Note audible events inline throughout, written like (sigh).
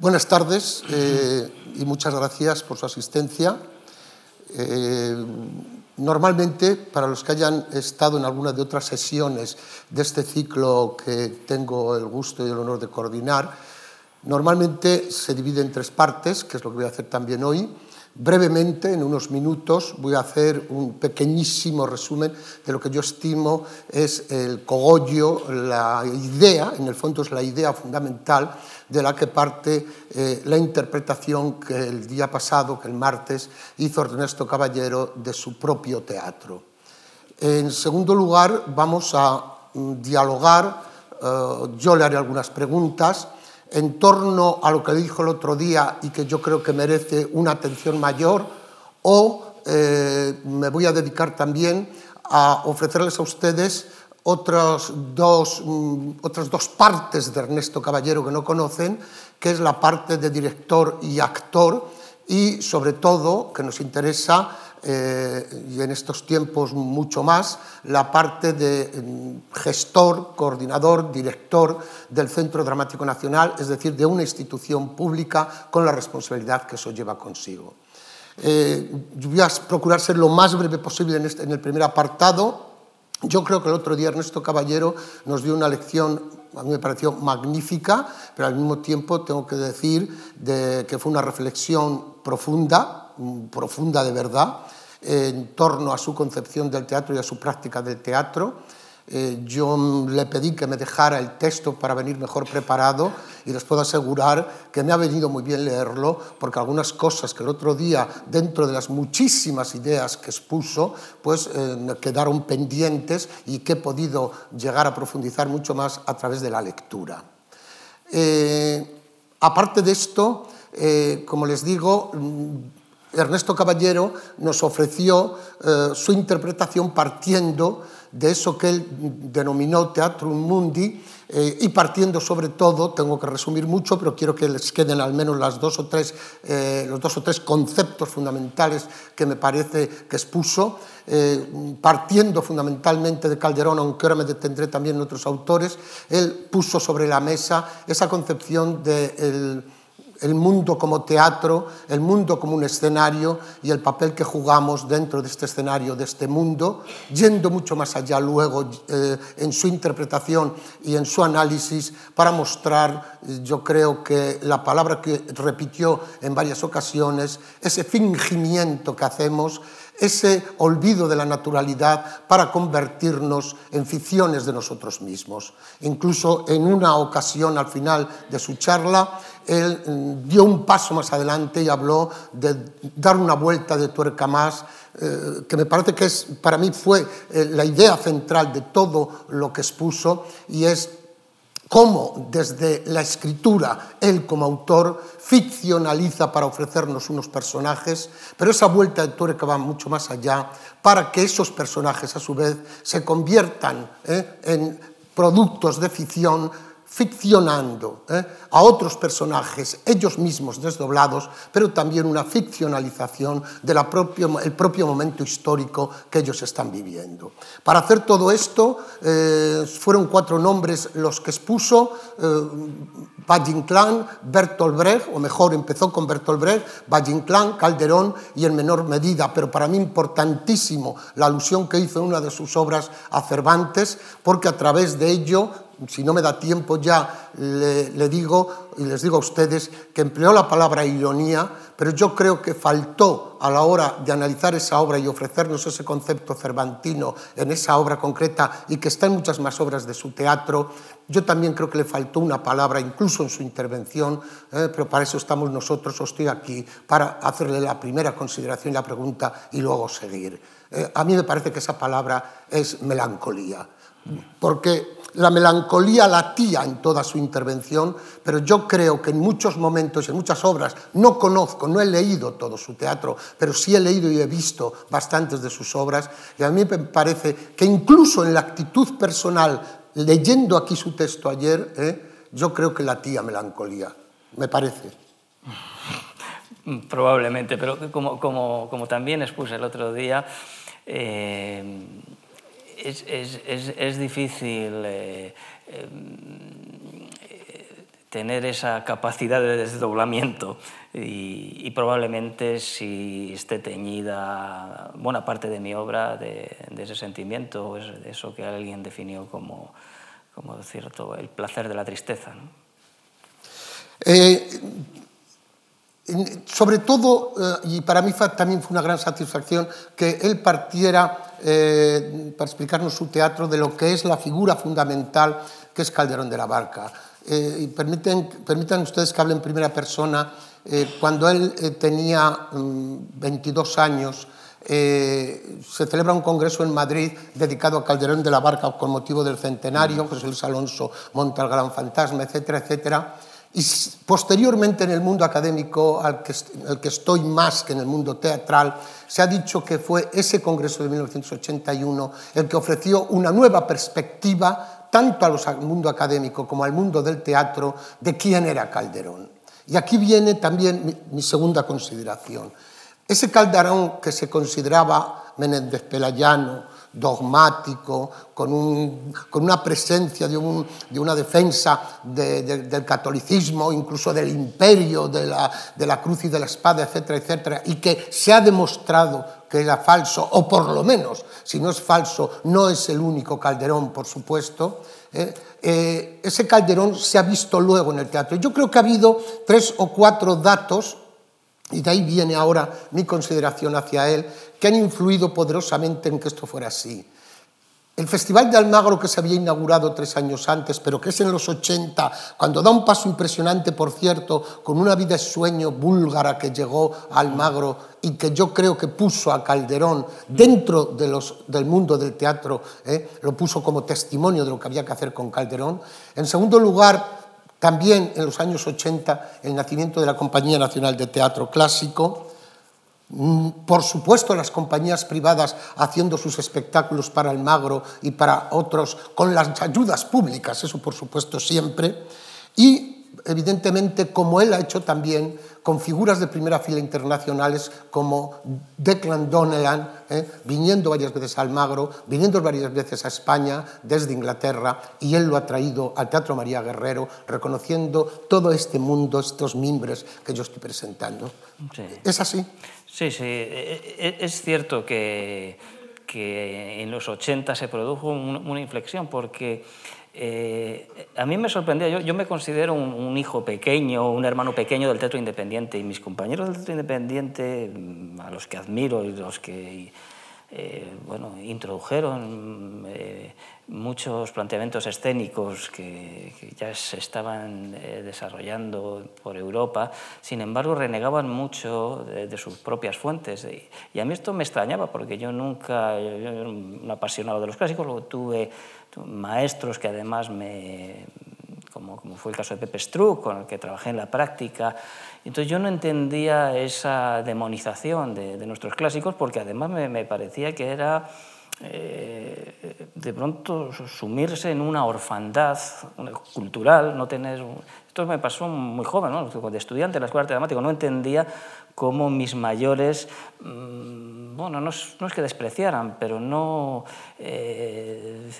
Buenas tardes eh, y muchas gracias por su asistencia. Eh, normalmente, para los que hayan estado en alguna de otras sesiones de este ciclo que tengo el gusto y el honor de coordinar, normalmente se divide en tres partes, que es lo que voy a hacer también hoy. Brevemente, en unos minutos, voy a hacer un pequeñísimo resumen de lo que yo estimo es el cogollo, la idea, en el fondo es la idea fundamental de la que parte eh, la interpretación que el día pasado, que el martes, hizo Ernesto Caballero de su propio teatro. En segundo lugar, vamos a mm, dialogar, eh, yo le haré algunas preguntas en torno a lo que dijo el otro día y que yo creo que merece una atención mayor, o eh, me voy a dedicar también a ofrecerles a ustedes otras dos, mm, otras dos partes de Ernesto Caballero que no conocen, que es la parte de director y actor, y sobre todo, que nos interesa, eh, y en estos tiempos mucho más, la parte de mm, gestor, coordinador, director del Centro Dramático Nacional, es decir, de una institución pública con la responsabilidad que eso lleva consigo. Eh, voy a procurar ser lo más breve posible en, este, en el primer apartado, yo creo que el otro día Ernesto Caballero nos dio una lección, a mí me pareció magnífica, pero al mismo tiempo tengo que decir que fue una reflexión profunda, profunda de verdad, en torno a su concepción del teatro y a su práctica del teatro eh, yo le pedí que me dejara el texto para venir mejor preparado y les puedo asegurar que me ha venido muy bien leerlo porque algunas cosas que el otro día, dentro de las muchísimas ideas que expuso, pues eh, quedaron pendientes y que he podido llegar a profundizar mucho más a través de la lectura. Eh, aparte de esto, como les digo, mm, Ernesto Caballero nos ofreció su interpretación partiendo de eso que él denominó Teatrum Mundi, eh, y partiendo sobre todo, tengo que resumir mucho, pero quiero que les queden al menos las dos o tres, eh, los dos o tres conceptos fundamentales que me parece que expuso, eh, partiendo fundamentalmente de Calderón, aunque ahora me detendré también en otros autores, él puso sobre la mesa esa concepción del el mundo como teatro, el mundo como un escenario y el papel que jugamos dentro de este escenario, de este mundo, yendo mucho más allá luego eh, en su interpretación y en su análisis para mostrar, yo creo que la palabra que repitió en varias ocasiones, ese fingimiento que hacemos ese olvido de la naturalidad para convertirnos en ficciones de nosotros mismos. Incluso en una ocasión al final de su charla, él mm, dio un paso más adelante y habló de dar una vuelta de tuerca más, eh, que me parece que es, para mí fue eh, la idea central de todo lo que expuso, y es cómo desde la escritura él como autor ficcionaliza para ofrecernos unos personajes, pero esa vuelta de tuerca va mucho más allá para que esos personajes a su vez se conviertan ¿eh? en productos de ficción ficcionando ¿eh? a otros personajes, ellos mismos desdoblados, pero también una ficcionalización del propio, propio momento histórico que ellos están viviendo. Para hacer todo esto, eh, fueron cuatro nombres los que expuso eh, Bertolt Brecht, o mejor, empezó con Bertolt Brecht, Valle-Inclán, Calderón y en menor medida, pero para mí importantísimo la alusión que hizo en una de sus obras a Cervantes, porque a través de ello si no me da tiempo ya, le, digo y les digo a ustedes que empleó la palabra ironía, pero yo creo que faltó a la hora de analizar esa obra y ofrecernos ese concepto cervantino en esa obra concreta y que está en muchas más obras de su teatro, yo también creo que le faltó una palabra, incluso en su intervención, eh, pero para eso estamos nosotros, o estoy aquí, para hacerle la primera consideración y la pregunta y luego seguir. Eh, a mí me parece que esa palabra es melancolía, porque la melancolía latía en toda su intervención, pero yo creo que en muchos momentos, en muchas obras, no conozco, no he leído todo su teatro, pero sí he leído y he visto bastantes de sus obras, y a mí me parece que incluso en la actitud personal, leyendo aquí su texto ayer, ¿eh? yo creo que latía melancolía, me parece. Probablemente, pero como, como, como también expuse el otro día, eh, es, es, es, es difícil eh, eh, tener esa capacidad de desdoblamiento y, probablemente si esté teñida buena parte de mi obra de, ese sentimiento, de eso que alguien definió como, como cierto, el placer de la tristeza. Eh, sobre todo, eh, y para mí también fue una gran satisfacción que él partiera eh, para explicarnos su teatro de lo que es la figura fundamental que es Calderón de la Barca. y permiten, permitan ustedes que hable en primera persona. cuando él tenía 22 mm, años, se celebra un congreso en Madrid dedicado a Calderón de la Barca con motivo del centenario, José Luis Alonso monta el gran fantasma, etcétera, etcétera. Y posteriormente en el mundo académico, al que, estoy más que en el mundo teatral, se ha dicho que fue ese Congreso de 1981 el que ofreció una nueva perspectiva tanto al mundo académico como al mundo del teatro de quién era Calderón. Y aquí viene también mi, mi segunda consideración. Ese Calderón que se consideraba Menéndez Pelayano, dogmático, con, una presencia de, una defensa del catolicismo, incluso del imperio, de la, cruz y de la espada, etcétera, etcétera, y que se ha demostrado que era falso, o por lo menos, si no es falso, no es el único Calderón, por supuesto, ¿eh? Eh, ese Calderón se ha visto luego en el teatro. Yo creo que ha habido tres o cuatro datos y de ahí viene ahora mi consideración hacia él, que han influido poderosamente en que esto fuera así. El Festival de Almagro que se había inaugurado tres años antes, pero que es en los 80, cuando da un paso impresionante, por cierto, con una vida de sueño búlgara que llegó a Almagro y que yo creo que puso a Calderón dentro del mundo del teatro, ¿eh? lo puso como testimonio de lo que había que hacer con Calderón. En segundo lugar, también en los años 80 el nacimiento de la Compañía Nacional de Teatro Clásico, mm, por supuesto las compañías privadas haciendo sus espectáculos para el Magro y para otros con las ayudas públicas, eso por supuesto siempre, y evidentemente como él ha hecho también con figuras de primera fila internacionales como Declan Donnellan, ¿eh? viniendo varias veces al Magro, viniendo varias veces a España desde Inglaterra, y él lo ha traído al Teatro María Guerrero, reconociendo todo este mundo, estos mimbres que yo estoy presentando. ¿Es así? Sí, sí. E, e, e, es cierto que, que en los 80 se produjo una inflexión porque eh, a mí me sorprendía, yo, yo me considero un, hijo pequeño, un hermano pequeño del teatro independiente y mis compañeros del teatro independiente, mm, a los que admiro y los que eh, bueno, introdujeron eh, muchos planteamientos escénicos que, ya se estaban desarrollando por Europa, sin embargo renegaban mucho de, sus propias fuentes. Y, a mí esto me extrañaba porque yo nunca, yo, era un apasionado de los clásicos, lo tuve maestros que además me, como, como, fue el caso de Pepe Struck, con el que trabajé en la práctica. Entonces yo no entendía esa demonización de, nuestros clásicos porque además me, me parecía que era eh, de pronto sumirse en una orfandad cultural, no tener... Esto me pasó muy joven, ¿no? de estudiante en la escuela de dramático, no entendía cómo mis mayores, mm, bueno, no es, que despreciaran, pero no, eh,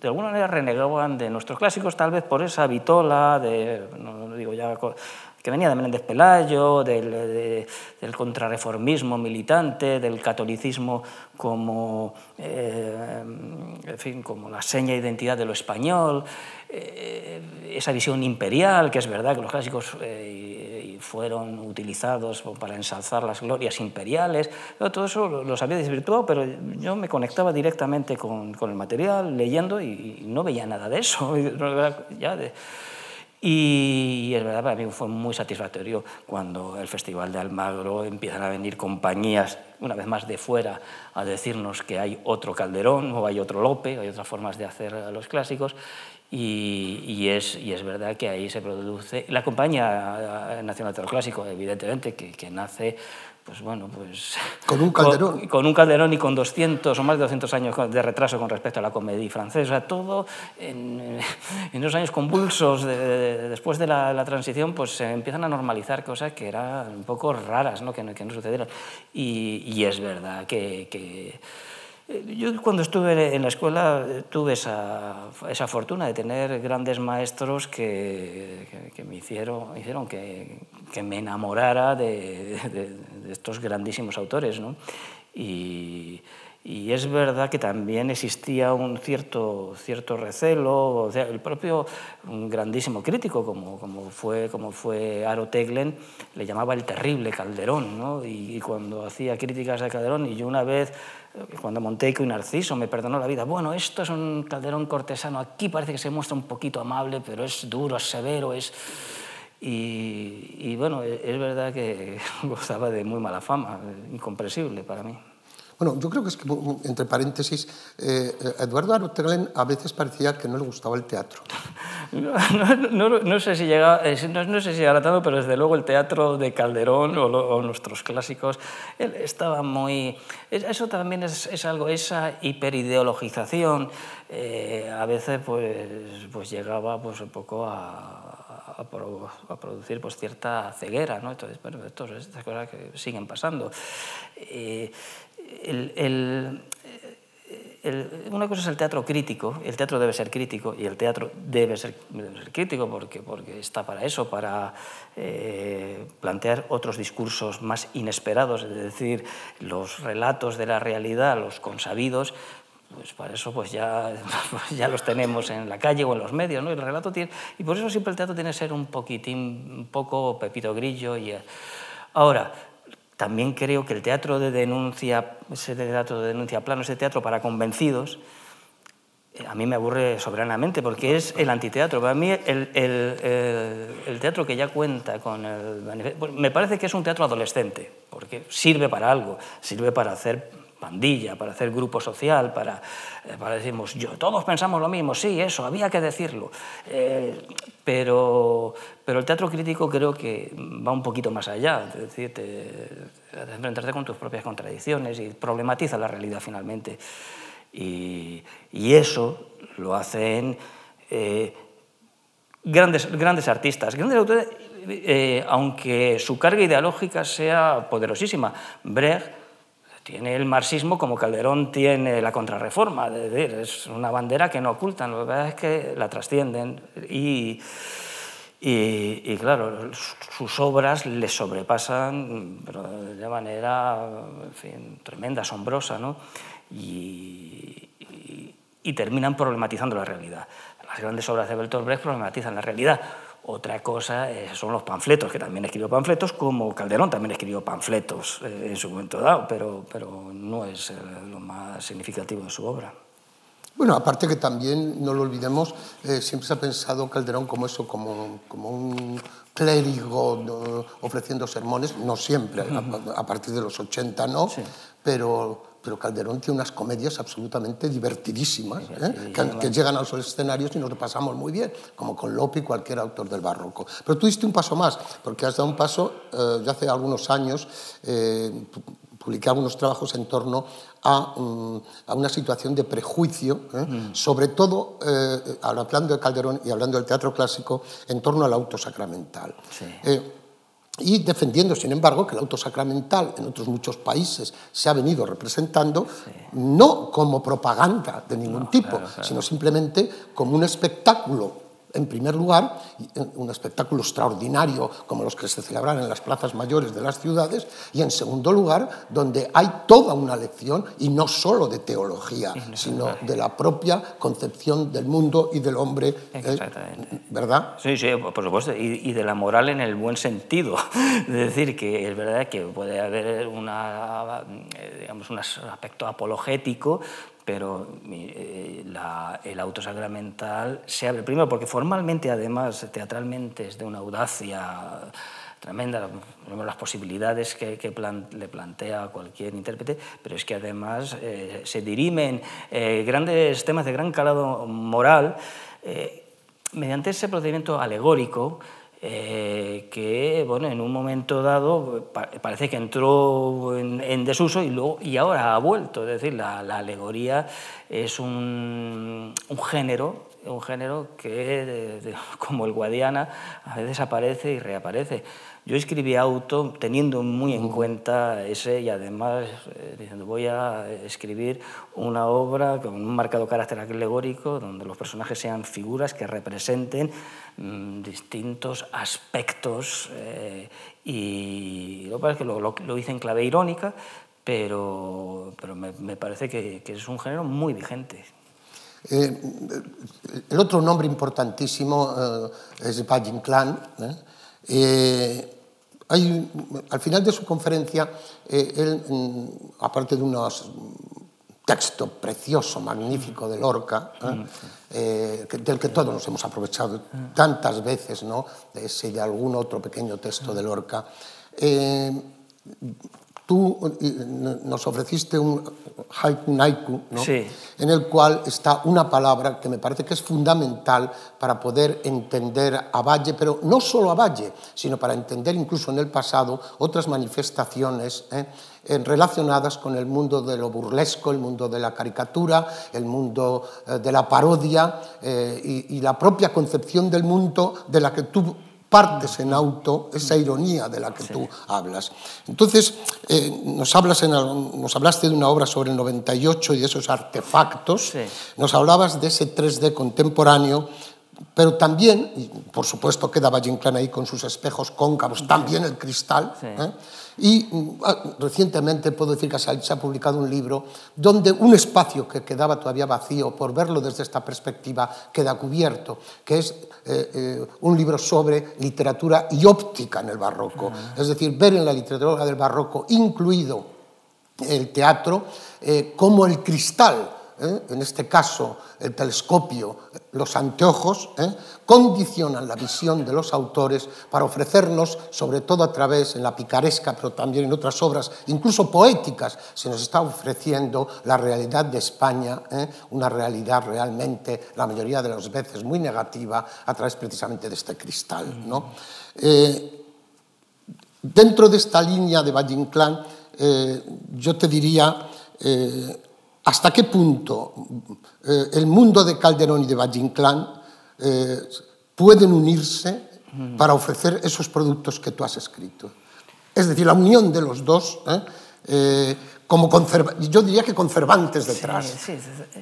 de alguna manera renegaban de nuestros clásicos, tal vez por esa vitola de, no, digo ya que venía de Menéndez Pelayo, del, contrarreformismo militante, del catolicismo como, eh, en fin, como la seña de identidad de lo español, eh, esa visión imperial, que es verdad que los clásicos eh, fueron utilizados para ensalzar las glorias imperiales, todo eso los había desvirtuado, pero yo me conectaba directamente con, el material, leyendo, y, no veía nada de eso. (laughs) Ya de, y es verdad, para mí fue muy satisfactorio cuando el Festival de Almagro empiezan a venir compañías, una vez más de fuera, a decirnos que hay otro Calderón o hay otro Lope, hay otras formas de hacer los clásicos. Y, es, y es verdad que ahí se produce. La Compañía Nacional de Teatro Clásico, evidentemente, que, que nace pues bueno, pues... (laughs) Con un calderón. Con, un calderón y con 200 o más de 200 años de retraso con respecto a la comedia francesa. Todo en, (laughs) en esos años convulsos después de la, transición, pues se empiezan a normalizar cosas que eran un poco raras, ¿no? Que, que no sucedieron. Y, y es verdad que, que yo cuando estuve en la escuela eh, tuve esa, esa fortuna de tener grandes maestros que, que, me hicieron, hicieron que, que me enamorara de, de, de, estos grandísimos autores. ¿no? Y, y es verdad que también existía un cierto, cierto recelo, o sea, el propio un grandísimo crítico como, como, fue, como fue Aro Teglen le llamaba el terrible Calderón, ¿no? y, y, cuando hacía críticas a Calderón, y yo una vez, cuando Monteico y Narciso me perdonó la vida, bueno, esto es un Calderón cortesano, aquí parece que se muestra un poquito amable, pero es duro, es severo, es... Y, y bueno, es verdad que (laughs) gozaba de muy mala fama, incomprensible para mí. Bueno, yo creo que es que, entre paréntesis, eh, Eduardo Arotelen a veces parecía que no le gustaba el teatro. (laughs) No, no, no, no sé si llega, eh, no, sé si llega tanto, pero desde luego el teatro de Calderón o, lo, o nuestros clásicos, él estaba muy... Eso también es, es algo, esa hiperideologización eh, a veces pues, pues llegaba pues, un poco a, a producir pues, cierta ceguera, ¿no? Entonces, bueno, esto, estas cosas que siguen pasando. Eh, una cosa es el teatro crítico, el teatro debe ser crítico y el teatro debe ser, crítico porque, porque está para eso, para eh, plantear otros discursos más inesperados, es decir, los relatos de la realidad, los consabidos, pues para eso pues ya, (laughs) ya los tenemos en la calle o en los medios, ¿no? El relato tiene, y por eso siempre el teatro tiene que ser un poquitín, un poco Pepito Grillo. Y, ahora, también creo que el teatro de denuncia, ese teatro de denuncia plano, ese teatro para convencidos, eh, a mí me aburre soberanamente porque es el antiteatro. Para mí el, el, el, teatro que ya cuenta con el... Me parece que es un teatro adolescente, porque sirve para algo, sirve para hacer pandilla, para hacer grupo social, para, eh, para decirnos, yo, todos pensamos lo mismo, sí, eso, había que decirlo. Eh, pero, pero el teatro crítico creo que va un poquito más allá, es decir, te, te enfrentarte con tus propias contradicciones y problematiza la realidad finalmente. Y, eso lo hacen eh, grandes, grandes artistas, grandes autores, eh, aunque su carga ideológica sea poderosísima. Brecht tiene el marxismo como Calderón tiene la contrarreforma, es decir, es una bandera que no ocultan, lo que pasa es que la trascienden y, y, claro, sus obras les sobrepasan de manera tremenda, asombrosa, ¿no? y terminan problematizando la realidad. Las grandes obras de Bertolt Brecht problematizan la realidad. Otra cosa eh, son los panfletos, que también escribió panfletos, como Calderón también escribió panfletos eh, en su momento dado, pero, pero no es eh, lo más significativo de su obra. Bueno, aparte que también, no lo olvidemos, eh, siempre se ha pensado Calderón como eso, como, como un clérigo no, ofreciendo sermones, no siempre, uh -huh. a, a, partir de los 80 no, sí. pero pero Calderón tiene unas comedias absolutamente divertidísimas, ¿eh? que, que, llegan a los escenarios y nos lo pasamos muy bien, como con Lope y cualquier autor del barroco. Pero tú diste un paso más, porque has dado un paso, eh, ya hace algunos años, eh, publiqué algunos trabajos en torno a, um, a una situación de prejuicio, ¿eh? mm. sobre todo, eh, hablando de Calderón y hablando del teatro clásico, en torno al auto sacramental. Sí. Eh, y defendiendo, sin embargo, que el auto sacramental en otros muchos países se ha venido representando sí. no como propaganda de ningún no, tipo, claro, claro. sino simplemente como un espectáculo en primer lugar, un espectáculo extraordinario como los que se celebran en las plazas mayores de las ciudades, y en segundo lugar, donde hay toda una lección, y no solo de teología, sino de la propia concepción del mundo y del hombre. Exactamente. Eh, ¿Verdad? Sí, sí, por supuesto, y, y, de la moral en el buen sentido. (laughs) Es decir, que es verdad que puede haber una, digamos, un aspecto apologético, pero eh, el auto sacramental se abre primero porque formalmente además teatralmente es de una audacia tremenda las posibilidades que, le plantea cualquier intérprete pero es que además eh, se dirimen eh, grandes temas de gran calado moral mediante ese procedimiento alegórico eh, que bueno, en un momento dado pa parece que entró en, desuso y, luego, y ahora ha vuelto. Es decir, la, la alegoría es un, un, género, un género que, (laughs) como el Guadiana, a veces aparece y reaparece. Yo escribí auto teniendo muy en cuenta ese y además eh, diciendo voy a escribir una obra con un marcado carácter alegórico donde los personajes sean figuras que representen mm, distintos aspectos eh, y lo que que lo, lo, hice en clave irónica, pero, pero me, parece que, es un género muy vigente. Eh, el otro nombre importantísimo es Valle Inclán. ¿eh? Eh, hay, al final de su conferencia, eh, él, mm, aparte de unos texto precioso, magnífico de Lorca, ¿eh? Eh, del que todos nos hemos aprovechado tantas veces, ¿no? de ese y de algún otro pequeño texto de Lorca. Eh, tú nos ofreciste un haiku naiku, ¿no? sí. en el cual está una palabra que me parece que es fundamental para poder entender a Valle, pero no solo a Valle, sino para entender incluso en el pasado otras manifestaciones ¿eh? relacionadas con el mundo de lo burlesco, el mundo de la caricatura, el mundo eh, de la parodia eh, y, y la propia concepción del mundo de la que tú partes en auto esa ironía de la que sí. tú hablas. Entonces, eh, nos, hablas en, nos hablaste de una obra sobre el 98 y de esos artefactos, Sí. nos hablabas de ese 3D contemporáneo, pero también, y por supuesto queda Valle Inclán ahí con sus espejos cóncavos, también el cristal, Sí. ¿eh? Y mm, ah, recientemente puedo decir que se ha, publicado un libro donde un espacio que quedaba todavía vacío, por verlo desde esta perspectiva, queda cubierto, que es eh, eh, un libro sobre literatura y óptica en el barroco. Es decir, ver en la literatura del barroco, incluido el teatro, eh, como el cristal, ¿eh? en este caso el telescopio, los anteojos, ¿eh? condicionan la visión de los autores para ofrecernos, sobre todo a través, en la picaresca, pero también en otras obras, incluso poéticas, se nos está ofreciendo la realidad de España, ¿eh? una realidad realmente, la mayoría de las veces, muy negativa, a través precisamente de este cristal. ¿no? Eh, dentro de esta línea de Valle Inclán, eh, yo te diría eh, hasta qué punto eh, el mundo de Calderón y de Valle Inclán eh, pueden unirse para ofrecer esos productos que tú has escrito. Es decir, la unión de los dos, ¿eh? Eh, como yo diría que conservantes detrás. Sí, sí.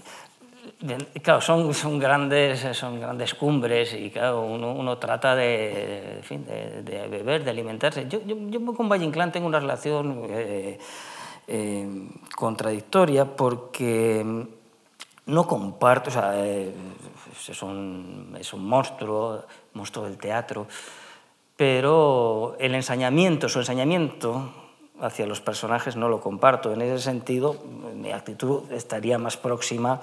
Claro, son, son, grandes, son grandes cumbres y claro, uno, uno trata de, de, beber, de alimentarse. Yo, yo, yo con Valle Inclán tengo una relación eh, contradictoria porque no comparto, o sea, eh, es, un, es un monstruo, monstruo del teatro, pero el ensañamiento, su ensañamiento hacia los personajes no lo comparto. En ese sentido, mi actitud estaría más próxima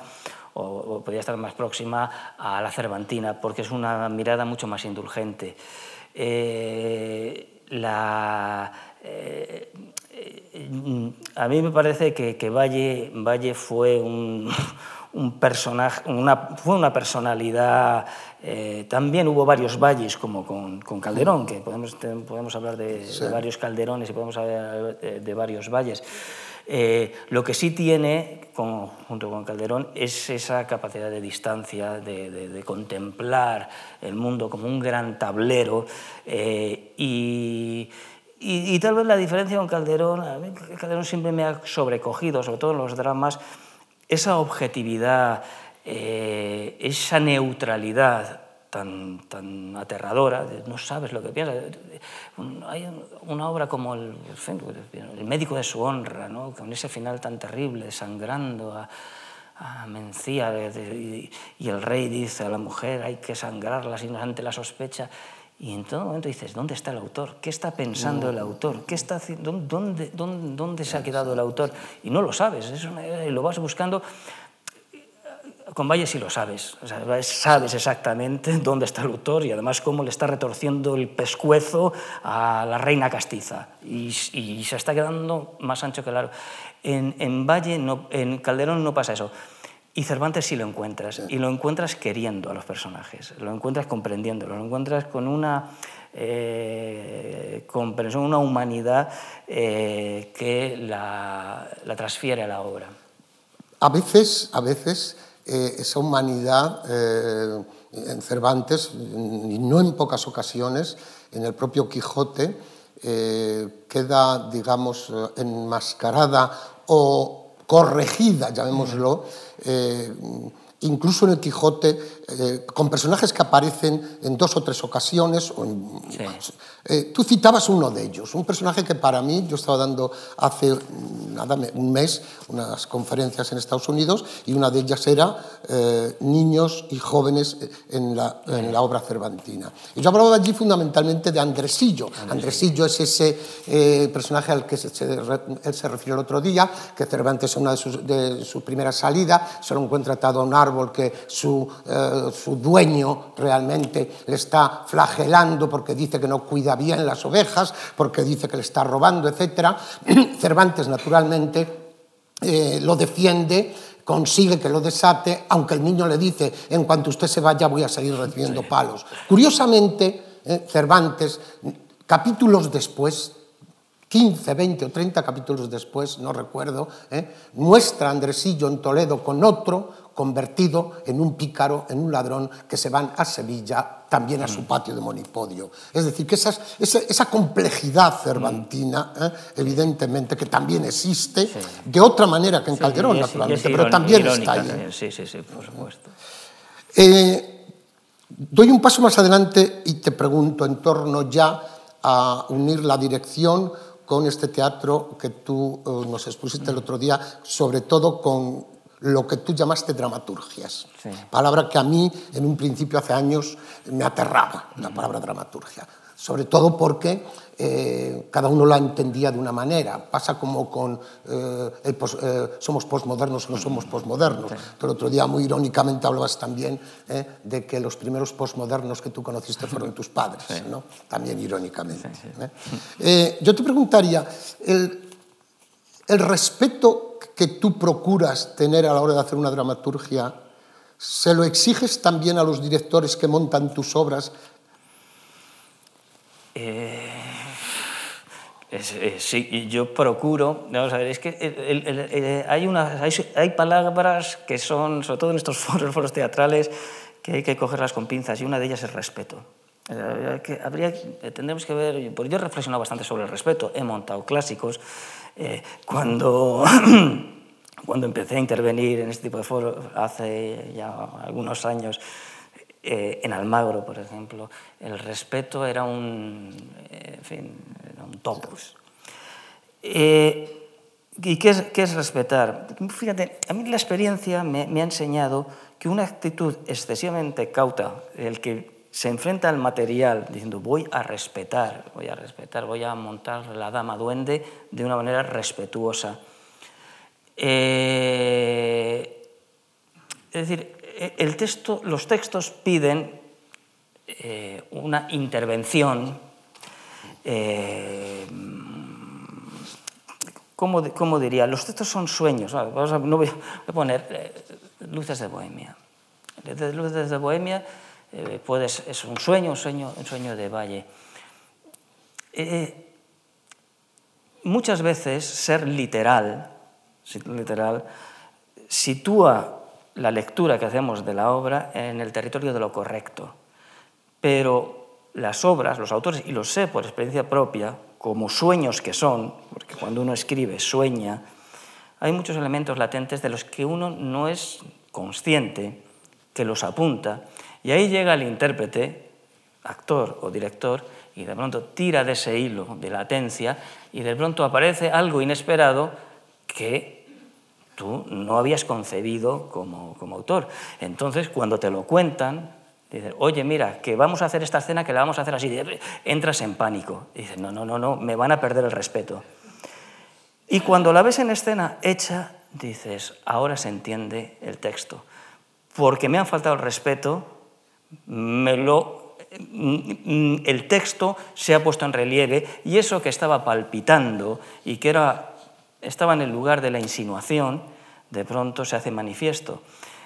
o, podría estar más próxima a la Cervantina, porque es una mirada mucho más indulgente. Eh, la, a mí me parece que, que Valle, Valle fue un, (laughs) un personaje, una, fue una personalidad. Eh, también hubo varios valles, como con, con Calderón, que podemos, podemos hablar de, sí. de, varios Calderones y podemos hablar de, de varios valles. Eh, lo que sí tiene, con, junto con Calderón, es esa capacidad de distancia, de, de, de contemplar el mundo como un gran tablero eh, y, y, y, tal vez la diferencia con Calderón, a mí Calderón siempre me ha sobrecogido, sobre todo en los dramas, esa objetividad, eh, esa neutralidad tan, tan aterradora, no sabes lo que piensa. Hay una obra como el, el médico de su honra, ¿no? con ese final tan terrible, sangrando a, a Mencía, y, el rey dice a la mujer hay que sangrarla ante la sospecha. Y en todo momento dices, ¿dónde está el autor? ¿Qué está pensando no. el autor? ¿Qué está? ¿Dónde, dónde, dónde se ha quedado el autor? Y no lo sabes, es una, lo vas buscando. Con Valle sí lo sabes, o sea, sabes exactamente (laughs) dónde está el autor y además cómo le está retorciendo el pescuezo a la reina castiza y, y se está quedando más ancho que largo. En, en Valle, no, en Calderón no pasa eso. Y Cervantes sí lo encuentras, y lo encuentras queriendo a los personajes, lo encuentras comprendiéndolo, lo encuentras con una eh, una humanidad eh, que la, la, transfiere a la obra. A veces, a veces eh, esa humanidad en Cervantes, y no en pocas ocasiones, en el propio Quijote, queda, digamos, enmascarada o corregida, llamémoslo, incluso en el Quijote, eh, con personajes que aparecen en dos o tres ocasiones. Eh, tú citabas uno de ellos, un personaje que para mí, yo estaba dando hace nada, un mes unas conferencias en Estados Unidos y una de ellas era eh, niños y jóvenes en la, en la, obra cervantina. Y yo hablaba allí fundamentalmente de Andresillo. Andresillo es ese personaje al que se, él se refirió el otro día, que Cervantes en una de sus, de su primera salida se lo encuentra atado a un árbol que su, eh, su dueño realmente le está flagelando porque dice que no cuida bien las ovejas, porque dice que le está robando, etc. (clears throat) Cervantes, naturalmente, eh, lo defiende consigue que lo desate, aunque el niño le dice, en cuanto usted se vaya voy a seguir recibiendo palos. Curiosamente, eh, Cervantes, capítulos después, 15, 20 o 30 capítulos después, no recuerdo, muestra a Andresillo en Toledo con otro, convertido en un pícaro, en un ladrón, que se van a Sevilla, también a su mm. patio de Monipodio. Es decir, que esa, complejidad cervantina, mm. ¿eh? evidentemente, que también existe, de otra manera que en Calderón, naturalmente, pero también está ahí. Sí, sí, sí, por supuesto. Eh, doy un paso más adelante y te pregunto en torno ya a unir la dirección con este teatro que tú eh, nos expusiste el otro día, sobre todo con lo que tú llamaste dramaturgias. Palabra que a mí en un principio hace años me aterraba, la palabra dramaturgia. Sobre todo porque eh, cada uno la entendía de una manera. Pasa como con eh, eh, somos posmodernos o no somos posmodernos. Pero el otro día muy irónicamente hablabas también de que los primeros posmodernos que tú conociste fueron tus padres, ¿no? también irónicamente. yo te preguntaría, el, el respeto que tú procuras tener a la hora de hacer una dramaturgia, ¿se lo exiges también a los directores que montan tus obras? Eh, eh, sí, yo procuro, vamos a ver, es que hay, unas, hay, palabras que son, sobre todo en estos (laughs) foros, foros teatrales, que hay que cogerlas con pinzas y una de ellas es respeto. Que habría, tendremos que ver, yo he reflexionado bastante sobre el respeto, he montado clásicos, eh, cuando, (clears throat) cuando empecé a intervenir en este tipo de foros hace ya algunos años, eh, en Almagro, por ejemplo, el respeto era un, eh, en fin, era un topos. ¿Y qué es, qué es, respetar? Fíjate, a mí la experiencia me, me, ha enseñado que una actitud excesivamente cauta, el que se enfrenta al material diciendo voy a respetar, voy a respetar, voy a montar la dama duende de una manera respetuosa. Eh, es decir, el texto, los textos piden eh, una intervención. Eh, ¿cómo, diría? Los textos son sueños. no voy a poner Luces de Bohemia. Luces de Bohemia eh, es un sueño, un sueño, un sueño de valle. Eh, muchas veces ser literal, literal sitúa la lectura que hacemos de la obra en el territorio de lo correcto, pero las obras, los autores, y lo sé por experiencia propia, como sueños que son, porque cuando uno escribe sueña, hay muchos elementos latentes de los que uno no es consciente, que los apunta y ahí llega el intérprete, actor o director, y de pronto tira de ese hilo de latencia y de pronto aparece algo inesperado que tú no habías concebido como, autor. Entonces, cuando te lo cuentan, dices, oye, mira, que vamos a hacer esta escena, que la vamos a hacer así, entras en pánico. dices, no, no, no, no, me van a perder el respeto. Y cuando la ves en escena hecha, dices, ahora se entiende el texto. Porque me han faltado el respeto lo, el texto se ha puesto en relieve y eso que estaba palpitando y que era, estaba en el lugar de la insinuación, de pronto se hace manifiesto.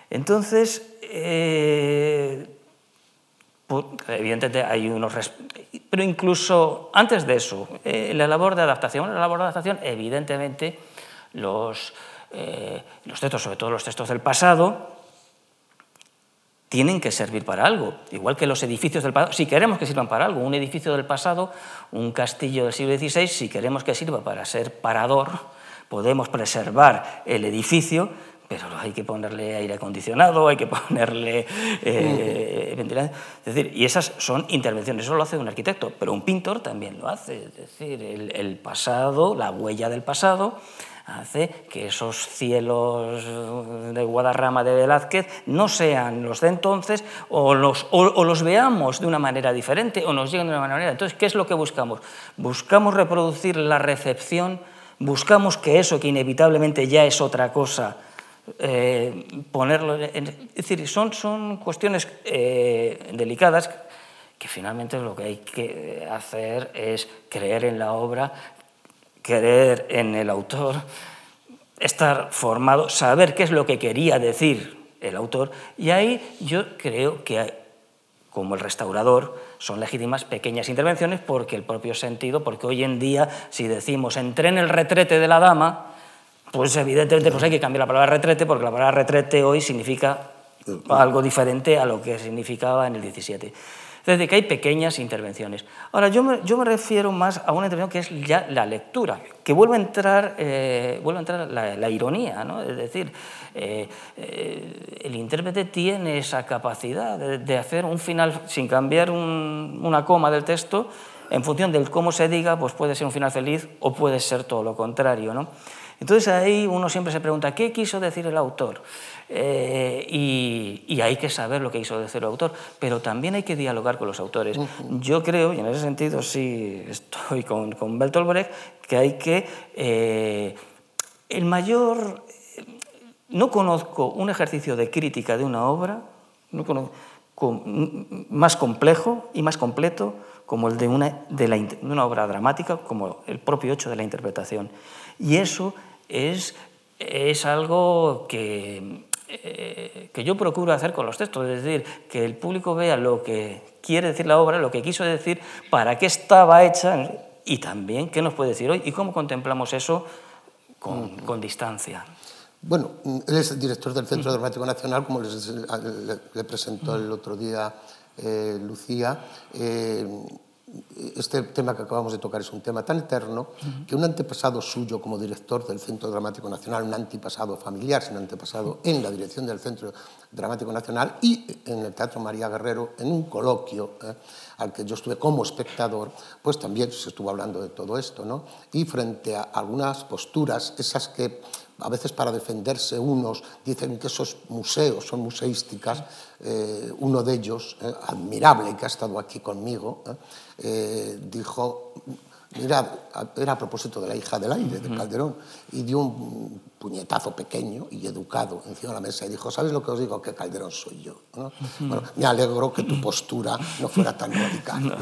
Entonces, eh, evidentemente hay unos... Pero incluso antes de eso, eh, la labor de adaptación, la labor de adaptación, evidentemente, los, eh, los textos, sobre todo los textos del pasado, tienen que servir para algo, igual que los edificios del pasado, si queremos que sirvan para algo, un edificio del pasado, un castillo del siglo XVI, si queremos que sirva para ser parador, podemos preservar el edificio, pero hay que ponerle aire acondicionado, hay que (laughs) ponerle eh, ventilación. Es decir, y esas son intervenciones, eso lo hace un arquitecto, pero un pintor también lo hace. Es decir, el pasado, la huella del pasado, hace que esos cielos de Guadarrama de Velázquez no sean los de entonces o los, o, los veamos de una manera diferente o nos lleguen de una manera. Entonces, ¿qué es lo que buscamos? Buscamos reproducir la recepción, buscamos que eso que inevitablemente ya es otra cosa, eh, ponerlo. En, es decir, son, son cuestiones eh, delicadas que finalmente lo que hay que hacer es creer en la obra, creer en el autor, estar formado, saber qué es lo que quería decir el autor, y ahí yo creo que, como el restaurador, son legítimas pequeñas intervenciones porque el propio sentido, porque hoy en día si decimos entré en el retrete de la dama, pues evidentemente pues hay que cambiar la palabra retrete porque la palabra retrete hoy significa algo diferente a lo que significaba en el 17. Es decir, que hay pequeñas intervenciones. Ahora, yo me, yo me refiero más a una intervención que es ya la lectura, que vuelve a entrar, eh, vuelve a entrar la, ironía, ¿no? es decir, eh, eh, el intérprete tiene esa capacidad de, hacer un final sin cambiar una coma del texto, en función del cómo se diga, pues puede ser un final feliz o puede ser todo lo contrario. ¿no? Entonces ahí uno siempre se pregunta, ¿qué quiso decir el autor? Eh, y, hay que saber lo que quiso decir el autor, pero también hay que dialogar con los autores. Yo creo, y en ese sentido sí estoy con, con Bertolt Brecht, que hay que... Eh, el mayor... No conozco un ejercicio de crítica de una obra no conozco, más complejo y más completo como el de una, de, la, de una obra dramática, como el propio hecho de la interpretación. Y eso es, es algo que, eh, que yo procuro hacer con los textos, es decir, que el público vea lo que quiere decir la obra, lo que quiso decir, para qué estaba hecha y también qué nos puede decir hoy y cómo contemplamos eso con, con distancia. Bueno, él es el director del Centro Dramático Nacional, como les, le, presentó el otro día eh, Lucía. Eh, este tema que acabamos de tocar es un tema tan eterno que un antepasado suyo como director del Centro Dramático Nacional, un antepasado familiar, sino antepasado en la dirección del Centro Dramático Nacional y en el Teatro María Guerrero, en un coloquio eh, al que yo estuve como espectador, pues también se estuvo hablando de todo esto, ¿no? Y frente a algunas posturas, esas que a veces para defenderse unos dicen que esos museos son museísticas, eh, uno de ellos, eh, admirable, que ha estado aquí conmigo, eh, dijo, mirad, era a propósito de la hija del aire, de Calderón, y dio un puñetazo pequeño y educado encima de la mesa y dijo, ¿sabes lo que os digo? Que Calderón soy yo. Bueno, me alegro que tu postura no fuera tan radical.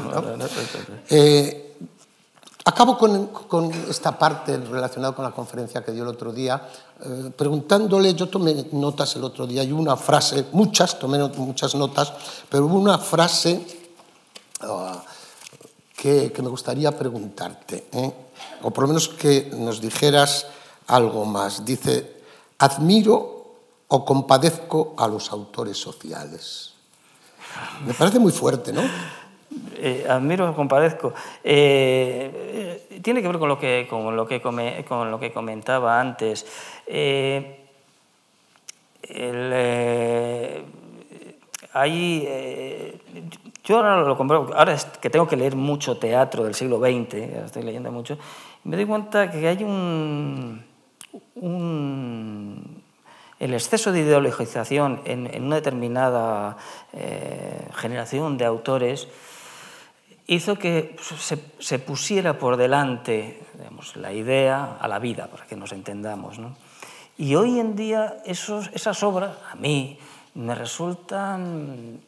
Acabo con, esta parte relacionada con la conferencia que dio el otro día, eh, preguntándole, yo tomé notas el otro día y una frase, muchas, tomé muchas notas, pero hubo una frase ah, que, me gustaría preguntarte, ¿eh? o por lo menos que nos dijeras algo más. Dice, admiro o compadezco a los autores sociales. Me parece muy fuerte, ¿no? Eh, admiro, compadezco. Eh, tiene que ver con lo que, con lo que, con lo que comentaba antes. Yo ahora lo compro, ahora que tengo que leer mucho teatro del siglo XX, estoy leyendo mucho, me doy cuenta que hay un, un el exceso de ideologización en, en una determinada generación de autores hizo que se, pusiera por delante la idea a la vida, para que nos entendamos. Y hoy en día esos, esas obras, a mí, me resultan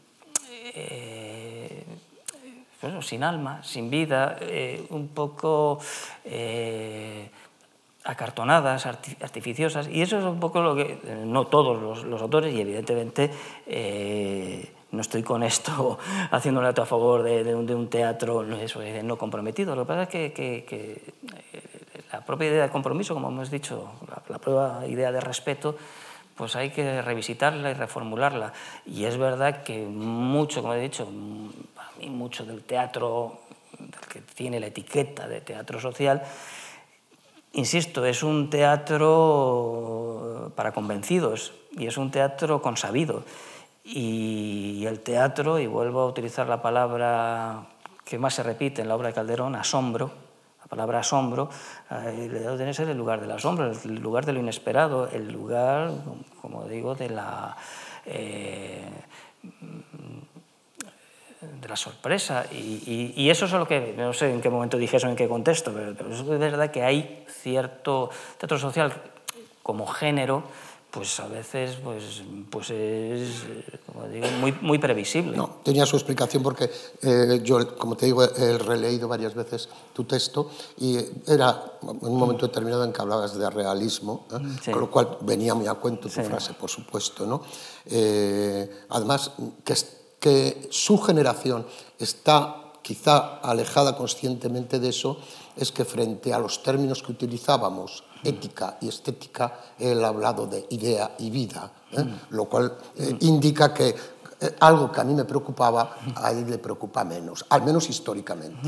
eh, sin alma, sin vida, eh, un poco eh, acartonadas, artificiosas, y eso es un poco lo que, no todos los, autores, y evidentemente no estoy con esto (laughs) haciendo un acto a favor de, un, teatro no comprometido. Lo que pasa es que, eh, la propia idea de compromiso, como hemos dicho, la, prueba idea de respeto, pues hay que revisitarla y reformularla. Y es verdad que mucho, como he dicho, para mí mucho del teatro que tiene la etiqueta de teatro social, insisto, es un teatro para convencidos y es un teatro consabido. Y el teatro, y vuelvo a utilizar la palabra que más se repite en la obra de Calderón, asombro, palabra asombro, eh, debe ser el lugar del asombro, el lugar de lo inesperado, el lugar, como digo, de la, eh, de la sorpresa. Y, eso es lo que, no sé en qué momento dije eso, en qué contexto, pero, pero es verdad que hay cierto teatro social como género pues a veces pues, pues es como digo, muy, muy previsible. No, tenía su explicación porque eh, yo, como te digo, he releído varias veces tu texto y era en un momento determinado en que hablabas de realismo, ¿eh? con lo cual venía muy a cuento tu frase, por supuesto. ¿no? Eh, además, que, que su generación está quizá alejada conscientemente de eso, es que frente a los términos que utilizábamos, ética y estética, él ha hablado de idea y vida, ¿eh? mm. lo cual eh, indica que eh, algo que a mí me preocupaba, a él le preocupa menos, al menos históricamente.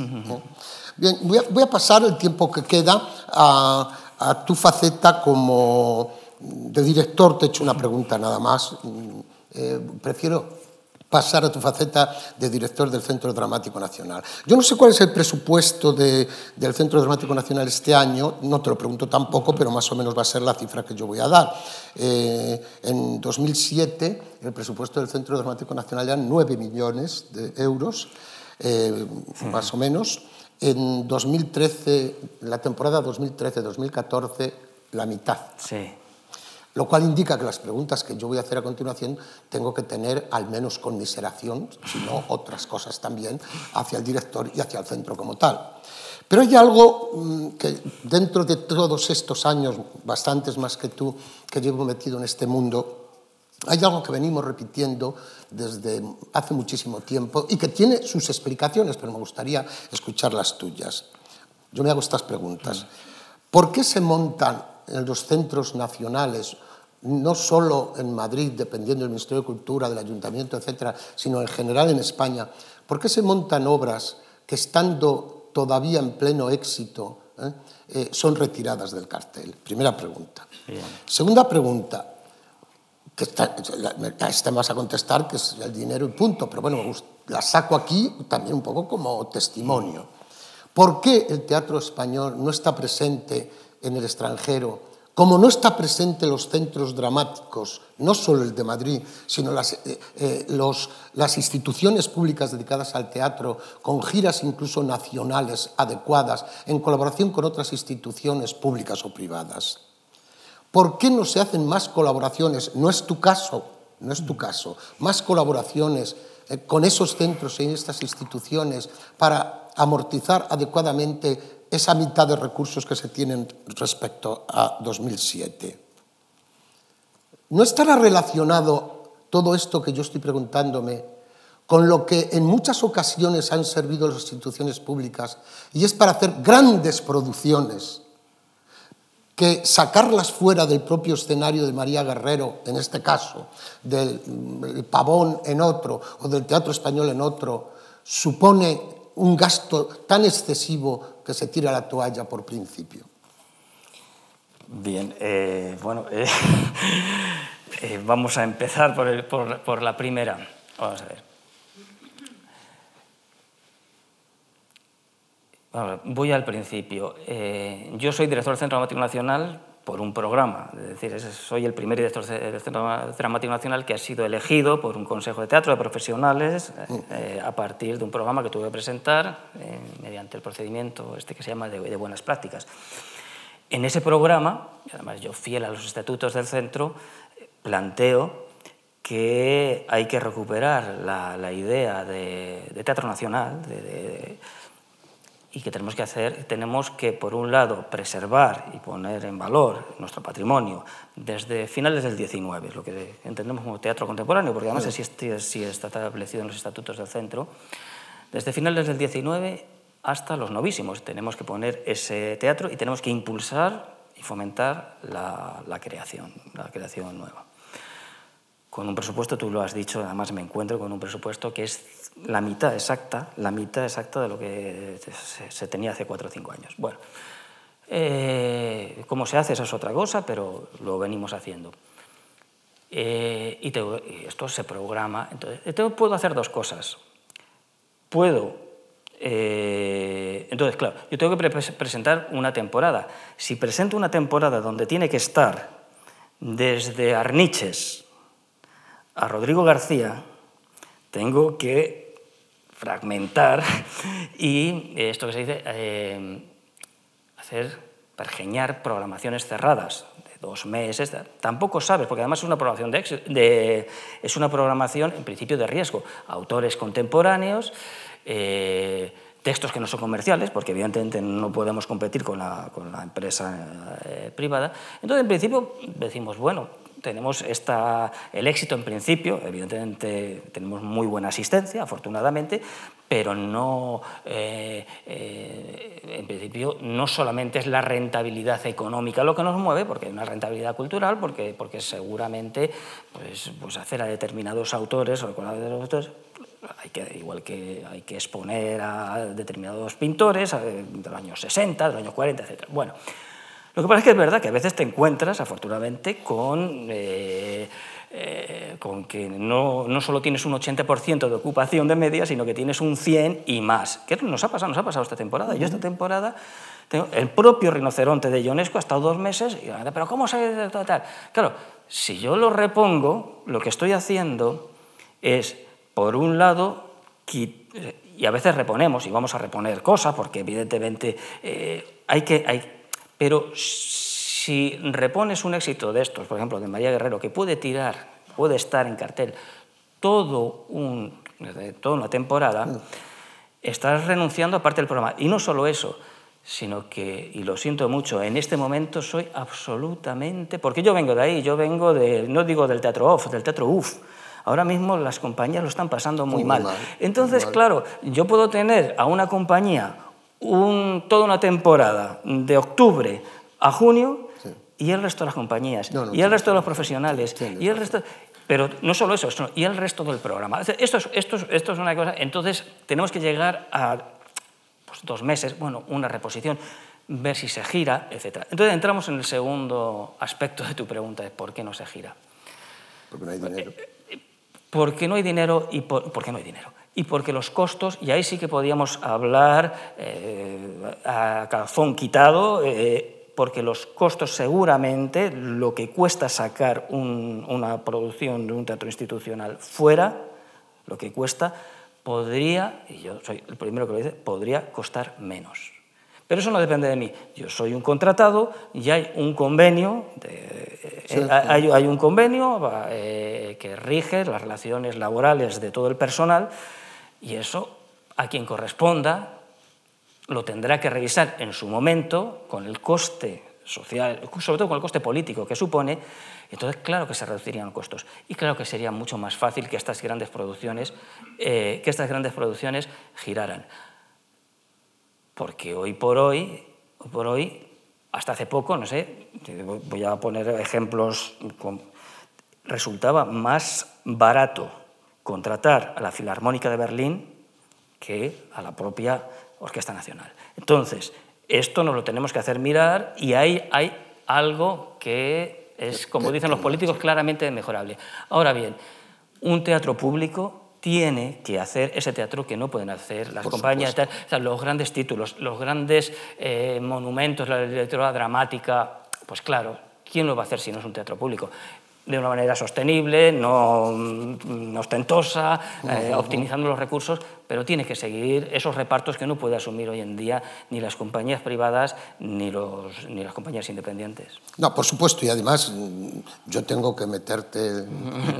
Bien, voy a, pasar el tiempo que queda a, a tu faceta como de director. Te he hecho una pregunta nada más. Mm, prefiero pasar a tu faceta de director del Centro Dramático Nacional. Yo no sé cuál es el presupuesto del Centro Dramático Nacional este año, no te lo pregunto tampoco, pero más o menos va a ser la cifra que yo voy a dar. Eh, en 2007 el presupuesto del Centro Dramático Nacional era 9 millones de euros, eh, más o menos. En 2013, la temporada 2013-2014, la mitad. Sí lo cual indica que las preguntas que yo voy a hacer a continuación tengo que tener al menos conmiseración, si no otras cosas también, hacia el director y hacia el centro como tal. Pero hay algo mm, que dentro de todos estos años, bastantes más que tú, que llevo metido en este mundo, hay algo que venimos repitiendo desde hace muchísimo tiempo y que tiene sus explicaciones, pero me gustaría escuchar las tuyas. Yo me hago estas preguntas. ¿Por qué se montan en los centros nacionales no solo en Madrid, dependiendo del Ministerio de Cultura, del Ayuntamiento, etcétera, sino en general en España, ¿por qué se montan obras que estando todavía en pleno éxito eh, eh, son retiradas del cartel? Primera pregunta. Segunda pregunta, que está, esta vas a contestar, que es el dinero y punto, pero bueno, la saco aquí también un poco como testimonio. ¿Por qué el teatro español no está presente en el extranjero como no está presente en los centros dramáticos, no solo el de Madrid, sino las, eh, eh, las instituciones públicas dedicadas al teatro, con giras incluso nacionales adecuadas, en colaboración con otras instituciones públicas o privadas. ¿Por qué no se hacen más colaboraciones? No es tu caso, no es tu caso. Más colaboraciones eh, con esos centros y estas instituciones para amortizar adecuadamente esa mitad de recursos que se tienen respecto a 2007. ¿No estará relacionado todo esto que yo estoy preguntándome con lo que en muchas ocasiones han servido las instituciones públicas y es para hacer grandes producciones que sacarlas fuera del propio escenario de María Guerrero, en este caso, del Pavón en otro o del Teatro Español en otro, supone un gasto tan excesivo que se tira la toalla por principio? Bien, eh, bueno, eh, (laughs) eh, vamos a empezar por, la primera. Vamos a ver. voy al principio. yo soy director del Centro Dramático Nacional por un programa. Es decir, soy el primer director del Centro Dramático Nacional que ha sido elegido por un consejo de teatro de profesionales eh, a partir de un programa que tuve que presentar eh, mediante el procedimiento este que se llama de, buenas prácticas. En ese programa, además yo fiel a los estatutos del centro, planteo que hay que recuperar la, idea de, teatro nacional, de y que tenemos que hacer, tenemos que, por un lado, preservar y poner en valor nuestro patrimonio desde finales del XIX, lo que entendemos como teatro contemporáneo, porque además sí. así, está establecido en los estatutos del centro, desde finales del XIX hasta los novísimos. Tenemos que poner ese teatro y tenemos que impulsar y fomentar la, la creación, la creación nueva. con un presupuesto, tú lo has dicho, además me encuentro con un presupuesto que es la mitad exacta, la mitad exacta de lo que se, tenía hace cuatro o cinco años. Bueno, eh, cómo se hace, esa es otra cosa, pero lo venimos haciendo. Eh, y, esto se programa. Entonces, entonces, puedo hacer dos cosas. Puedo eh, entonces, claro, yo tengo que presentar una temporada. Si presento una temporada donde tiene que estar desde Arniches a Rodrigo García, tengo que fragmentar y esto que se dice, eh, hacer, pergeñar programaciones cerradas de dos meses. Tampoco sabes, porque además es una programación, de, es una programación en principio de riesgo. Autores contemporáneos. Eh, textos que no son comerciales, porque evidentemente no podemos competir con la, con la empresa eh, privada. Entonces, en principio, decimos, bueno, tenemos el éxito en principio, evidentemente tenemos muy buena asistencia, afortunadamente, pero no, eh, en principio no solamente es la rentabilidad económica lo que nos mueve, porque hay una rentabilidad cultural, porque, porque seguramente pues, pues hacer a determinados autores o autores hay que, igual que hay que exponer a determinados pintores de los años 60, de los años 40, etc. Bueno, lo que pasa es que es verdad que a veces te encuentras, afortunadamente, con, eh, eh, con que no, no, solo tienes un 80% de ocupación de media, sino que tienes un 100 y más. ¿Qué nos ha pasado? Nos ha pasado esta temporada. Yo esta temporada, tengo, el propio rinoceronte de Ionesco ha estado dos meses, y, pero ¿cómo se tal? Claro, si yo lo repongo, lo que estoy haciendo es por un lado, y a veces reponemos, y vamos a reponer cosas, porque evidentemente eh, hay que... Hay, pero si repones un éxito de estos, por ejemplo, de María Guerrero, que puede tirar, puede estar en cartel todo un, toda una temporada, estás renunciando a parte del programa. Y no solo eso, sino que, y lo siento mucho, en este momento soy absolutamente, porque yo vengo de ahí, yo vengo de, no digo del teatro off, del teatro UF, Ahora mismo las compañías lo están pasando muy, mal. Entonces, claro, yo puedo tener a una compañía toda una temporada de octubre a junio y el resto de las compañías, y el resto de los profesionales, y el resto... Pero no solo eso, y el resto del programa. Esto es, esto, esto es una cosa. Entonces, tenemos que llegar a pues, dos meses, bueno, una reposición, ver si se gira, etc. Entonces, entramos en el segundo aspecto de tu pregunta, de por qué no se gira. Porque no hay dinero. Eh, porque no hay dinero y por, porque no hay dinero. Y porque los costos, y ahí sí que podíamos hablar eh, a calzón quitado, eh, porque los costos seguramente, lo que cuesta sacar una producción de un teatro institucional fuera, lo que cuesta, podría, y yo soy el primero que lo dice, podría costar menos. Pero eso no depende de mí. Yo soy un contratado y hay un convenio, eh, hay, un convenio eh, que rige las relaciones laborales de todo el personal y eso a quien corresponda lo tendrá que revisar en su momento con el coste social, sobre todo con el coste político que supone, entonces claro que se reducirían costos. Y claro que sería mucho más fácil que estas grandes producciones, eh, que estas grandes producciones giraran. Porque hoy por hoy, por hoy, hasta hace poco, no sé, voy a poner ejemplos, resultaba más barato contratar a la Filarmónica de Berlín que a la propia Orquesta Nacional. Entonces, esto nos lo tenemos que hacer mirar y ahí hay algo que es, como dicen los políticos, claramente mejorable. Ahora bien, un teatro público tiene que hacer ese teatro que no pueden hacer las compañías, los grandes títulos, los grandes eh, monumentos, la literatura dramática, pues claro, ¿quién lo va a hacer si no es un teatro público? De una manera sostenible, no, ostentosa, eh, optimizando los recursos, pero tiene que seguir esos repartos que no puede asumir hoy en día ni las compañías privadas ni, los, ni las compañías independientes. No, por supuesto, y además mm, yo tengo que meterte... (laughs)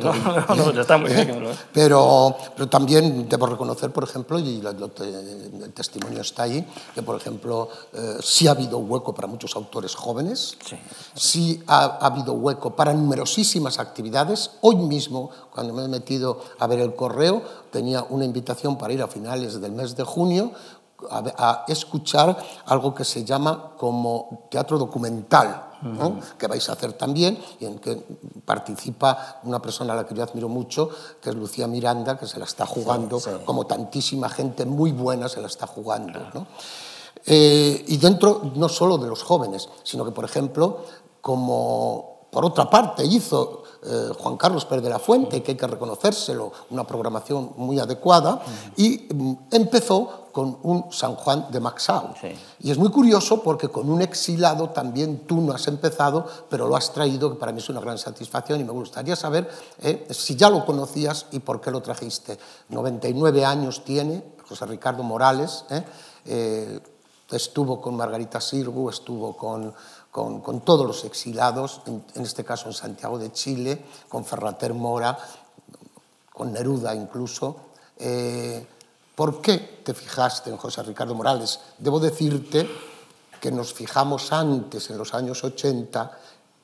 no, no, está muy bien. (laughs) pero, pero también debo reconocer, por ejemplo, y el testimonio está ahí, que, por ejemplo, eh, sí ha habido hueco para muchos autores jóvenes, sí, sí ha, ha habido hueco para numerosísimos actividades. Hoy mismo, cuando me he metido a ver el correo, tenía una invitación para ir a finales del mes de junio a, escuchar algo que se llama como teatro documental. que vais a hacer también y en que participa una persona a la que yo admiro mucho, que es Lucía Miranda, que se la está jugando, como tantísima gente muy buena se la está jugando. Eh, y dentro no solo de los jóvenes, sino que, por ejemplo, como por otra parte hizo eh, Juan Carlos Pérez de la Fuente, que hay que reconocérselo, una programación muy adecuada, y mm, empezó con un San Juan de Maxau. Y es muy curioso porque con un exilado también tú no has empezado, pero lo has traído, que para mí es una gran satisfacción y me gustaría saber eh, si ya lo conocías y por qué lo trajiste. 99 años tiene José Ricardo Morales, eh, estuvo con Margarita Sirgu, estuvo con con, todos los exilados, en, este caso en Santiago de Chile, con Ferrater Mora, con Neruda incluso. Eh, ¿Por qué te fijaste en José Ricardo Morales? Debo decirte que nos fijamos antes, en los años 80,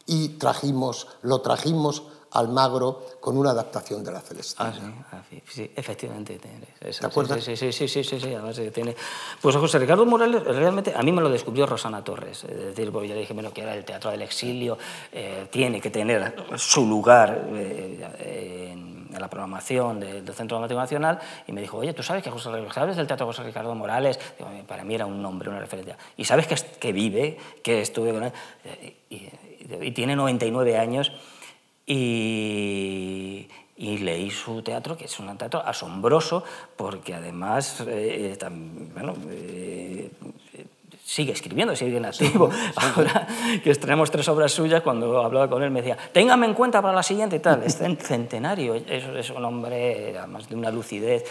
y trajimos, lo trajimos Almagro con una adaptación de la Celestina. Ah, sí, ah, sí, efectivamente. ¿Te acuerdas? Sí, sí, sí, sí, sí, sí, además tiene... Pues José Ricardo Morales, realmente, a mí me lo descubrió Rosana Torres, es decir, porque yo le dije, bueno, que era el teatro del exilio, eh, tiene que tener su lugar eh, en, la programación del Centro Dramático Nacional, y me dijo, oye, ¿tú sabes que José, sabes del teatro José Ricardo Morales? para mí era un nombre, una referencia. ¿Y sabes que, que vive, que estuve con él? y, y tiene 99 años y, leí su teatro, que es un teatro asombroso, porque además, eh, bueno, eh, sigue escribiendo, sigue en activo. Ahora que estrenamos tres obras suyas, cuando hablaba con él me decía, téngame en cuenta para la siguiente y tal. (laughs) Es centenario, es, es un hombre además de una lucidez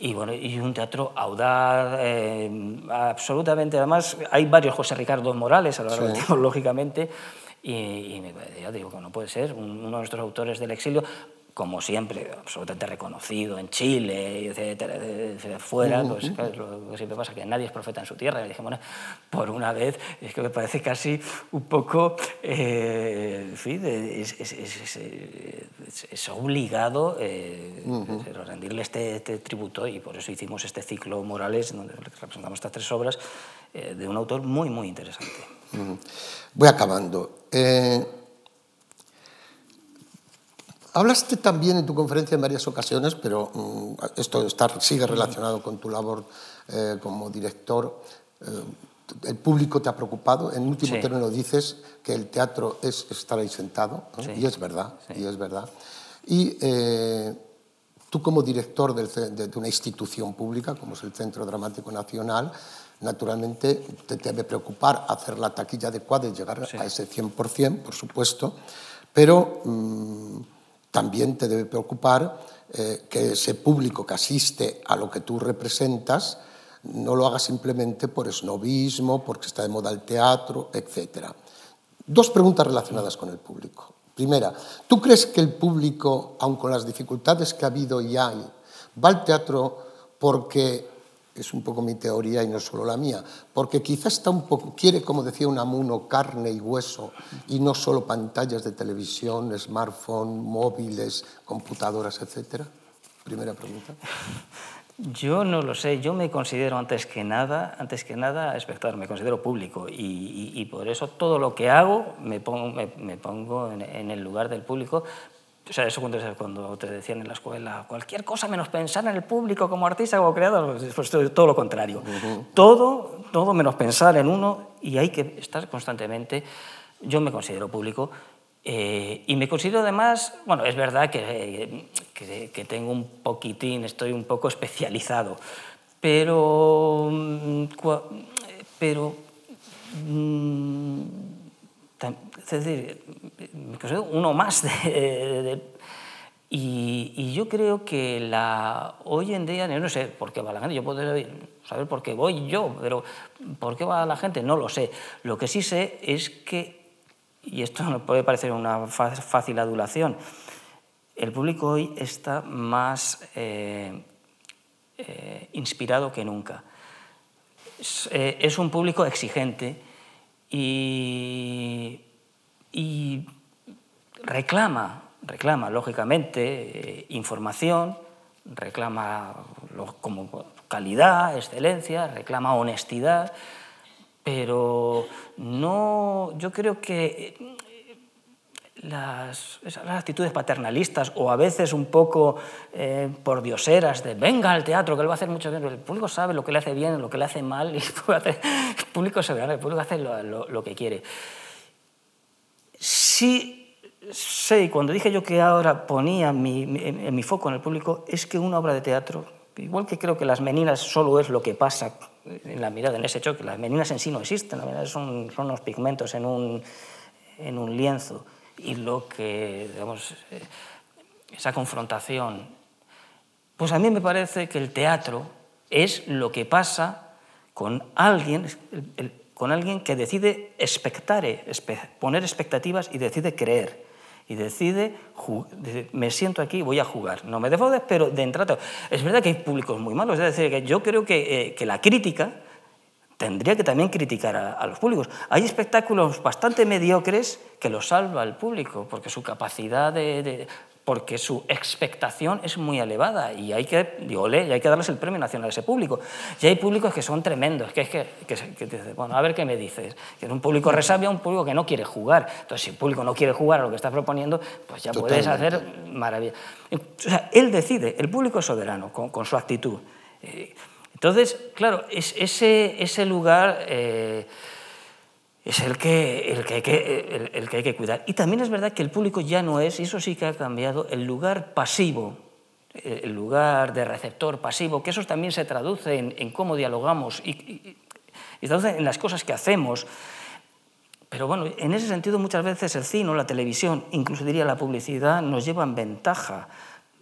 y, bueno, y un teatro audaz, eh, absolutamente. Además, hay varios José Ricardo Morales a lo largo del (laughs) tiempo, lógicamente. Y, me, ya digo que no puede ser, uno de nuestros autores del exilio, como siempre, absolutamente reconocido en Chile, etcétera, etcétera fuera, pues lo que siempre pasa que nadie es profeta en su tierra. Y dije, bueno, por una vez, es que me parece casi un poco, eh, en fin, es, es, es, obligado eh, rendirle este, este, tributo y por eso hicimos este ciclo Morales, donde representamos estas tres obras, eh, de un autor muy, muy interesante. Voy acabando. Eh, hablaste también en tu conferencia en varias ocasiones, pero mm, esto está, sigue relacionado con tu labor eh, como director. Eh, el público te ha preocupado. En último término dices que el teatro es estar ahí sentado, y es verdad, y es verdad. Y tú como director de, una institución pública, como es el Centro Dramático Nacional, Naturalmente te debe preocupar hacer la taquilla adecuada y llegar a ese 100%, por supuesto, pero mm, también te debe preocupar eh, que ese público que asiste a lo que tú representas no lo haga simplemente por esnovismo, porque está de moda el teatro, etc. Dos preguntas relacionadas con el público. Primera, ¿tú crees que el público, aun con las dificultades que ha habido y hay, va al teatro porque es un poco mi teoría y no solo la mía, porque quizá está un poco, quiere, como decía Unamuno, carne y hueso y no solo pantallas de televisión, smartphone, móviles, computadoras, etcétera. Primera pregunta. (laughs) Yo no lo sé, yo me considero antes que nada, antes que nada espectador, me considero público y, por eso todo lo que hago me pongo, me, pongo en, el lugar del público, o sea, eso cuando, cuando te decían en la escuela, cualquier cosa menos pensar en el público como artista, como creador, pues todo lo contrario. Todo, todo menos pensar en uno y hay que estar constantemente. Yo me considero público eh, y me considero además, bueno, es verdad que, que, tengo un poquitín, estoy un poco especializado, pero, mm, pero mm, es decir, uno más y, yo creo que la, hoy en día, no sé por qué va la gente, yo puedo saber por qué voy yo, pero por qué va la gente no lo sé. Lo que sí sé es que, y esto me puede parecer una fácil adulación, el público hoy está más eh, eh, inspirado que nunca. Es, eh, es un público exigente y, y reclama, reclama lógicamente eh, información, reclama como calidad, excelencia, reclama honestidad, pero no, yo creo que las, actitudes paternalistas o a veces un poco eh, por dioseras de venga al teatro que lo va a hacer mucho bien. El público sabe lo que le hace bien, lo que le hace mal y el público sabe, el público hace lo, que quiere. Sí sé, cuando dije yo que ahora ponía mi, mi, foco en el público, es que una obra de teatro, igual que creo que las meninas solo es lo que pasa en la mirada, en ese choque, las meninas en sí no existen, son, son unos pigmentos en un, en un lienzo y lo que, digamos, esa confrontación. Pues a mí me parece que el teatro es lo que pasa con alguien, con alguien que decide expectare, poner expectativas y decide creer. Y decide, me siento aquí, voy a jugar. No me defraudes, pero de entrada. Es verdad que hay públicos muy malos, es decir, que yo creo que, eh, que la crítica tendría que también criticar a, los públicos. Hay espectáculos bastante mediocres que los salva el público, porque su capacidad de, porque su expectación es muy elevada y hay que, digo, y hay que darles el premio nacional a ese público. Y hay públicos que son tremendos, que es que, que, bueno, a ver qué me dices, que es un público resabia, un público que no quiere jugar. Entonces, si el público no quiere jugar a lo que estás proponiendo, pues ya puedes hacer maravilla. O sea, él decide, el público es soberano con, con su actitud. Eh, entonces, claro, es, ese, ese lugar eh, es el que, el, que hay que, el, que hay que cuidar. Y también es verdad que el público ya no es, y eso sí que ha cambiado, el lugar pasivo, eh, el lugar de receptor pasivo, que eso también se traduce en, cómo dialogamos y, y, y, traduce en las cosas que hacemos. Pero bueno, en ese sentido muchas veces el cine, la televisión, incluso diría la publicidad, nos llevan ventaja,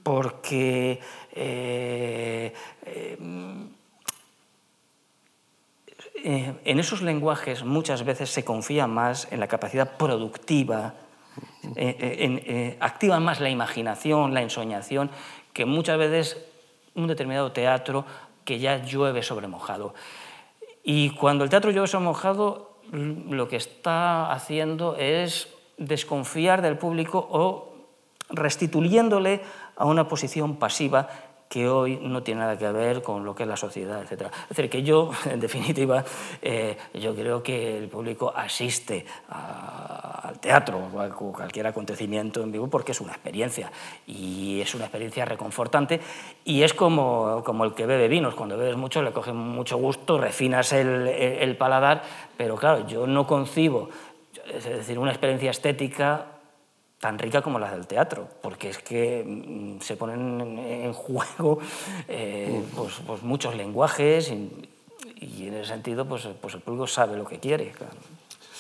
porque eh, eh, en esos lenguajes muchas veces se confía más en la capacidad productiva, eh, eh, activa más la imaginación, la ensoñación, que muchas veces un determinado teatro que ya llueve sobre mojado. Y cuando el teatro llueve sobre mojado, lo que está haciendo es desconfiar del público o restituyéndole a una posición pasiva que hoy no tiene nada que ver con lo que es la sociedad, etc. Es decir, que yo, (laughs) en definitiva, eh, yo creo que el público asiste al teatro o a cualquier acontecimiento en vivo porque es una experiencia y es una experiencia reconfortante y es como, como el que bebe vinos, cuando bebes mucho le coge mucho gusto, refinas el, el paladar, pero claro, yo no concibo, es decir, una experiencia estética tan rica como la del teatro, porque es que mm, se ponen en juego eh, pues, pues, muchos lenguajes y, en ese sentido pues, pues el público sabe lo que quiere.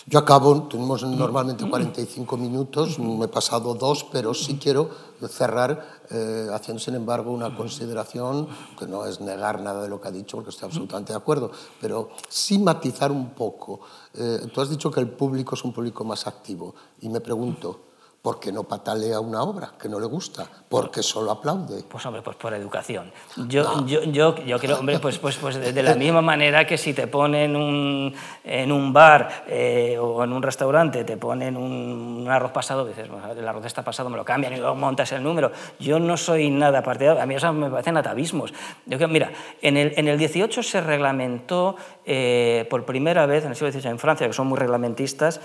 Yo acabo, tenemos normalmente 45 minutos, me he pasado dos, pero sí quiero cerrar eh, haciendo, sin embargo, una consideración que no es negar nada de lo que ha dicho, porque estoy absolutamente de acuerdo, pero sí matizar un poco. Eh, tú has dicho que el público es un público más activo, y me pregunto, porque no patalea una obra que no le gusta, porque solo aplaude. Pues hombre, pues por educación. Yo, yo, yo, yo, creo, hombre, pues, pues, pues de la misma manera que si te ponen un, en un bar eh, o en un restaurante, te ponen un, arroz pasado, dices, el arroz está pasado, me lo cambian y luego montas el número. Yo no soy nada partidario, a mí eso me parecen atavismos. Yo, mira, en el, en el 18 se reglamentó eh, por primera vez, en el siglo XVIII en Francia, que son muy reglamentistas,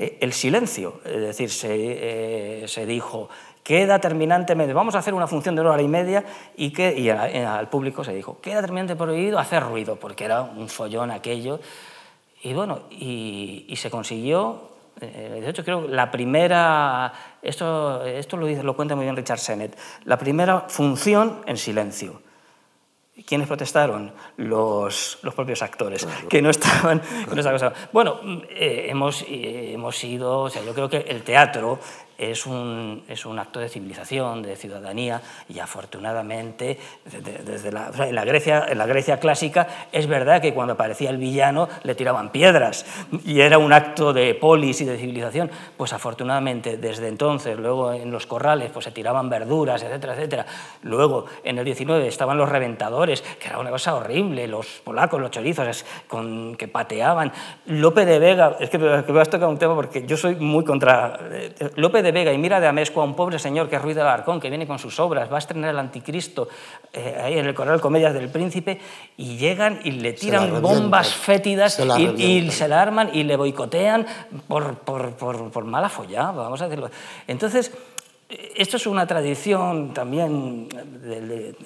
eh, el silencio. Es decir, se, eh, se, dijo, queda terminantemente, vamos a hacer una función de una hora y media y, que, y al público se dijo, queda terminantemente prohibido hacer ruido, porque era un follón aquello. Y bueno, y, se consiguió, eh, de hecho creo la primera, esto, esto lo, dice, lo cuenta muy bien Richard Sennett, la primera función en silencio. ¿Quiénes protestaron? Los, los propios actores, que no estaban... Bueno, eh, hemos, eh, hemos ido, o sea, yo creo que el teatro es un, es un acto de civilización, de ciudadanía, y afortunadamente, desde la, en, la Grecia, en la Grecia clásica, es verdad que cuando aparecía el villano le tiraban piedras, y era un acto de polis y de civilización, pues afortunadamente desde entonces, luego en los corrales, pues se tiraban verduras, etcétera, etcétera. Luego, en el 19 estaban los reventadores, que era una cosa horrible, los polacos, los chorizos, con, que pateaban. Lope de Vega, es que me has tocado un tema porque yo soy muy contra... Eh, Lope de de Vega y mira de Amesco a un pobre señor que es Ruiz del Alarcón, que viene con sus obras, va a estrenar el Anticristo eh, ahí en el Correo Comedias del Príncipe, y llegan y le tiran bombas fétidas y, se la arman y le boicotean por, por, por, por mala follada, vamos a decirlo. Entonces, esto es una tradición también del,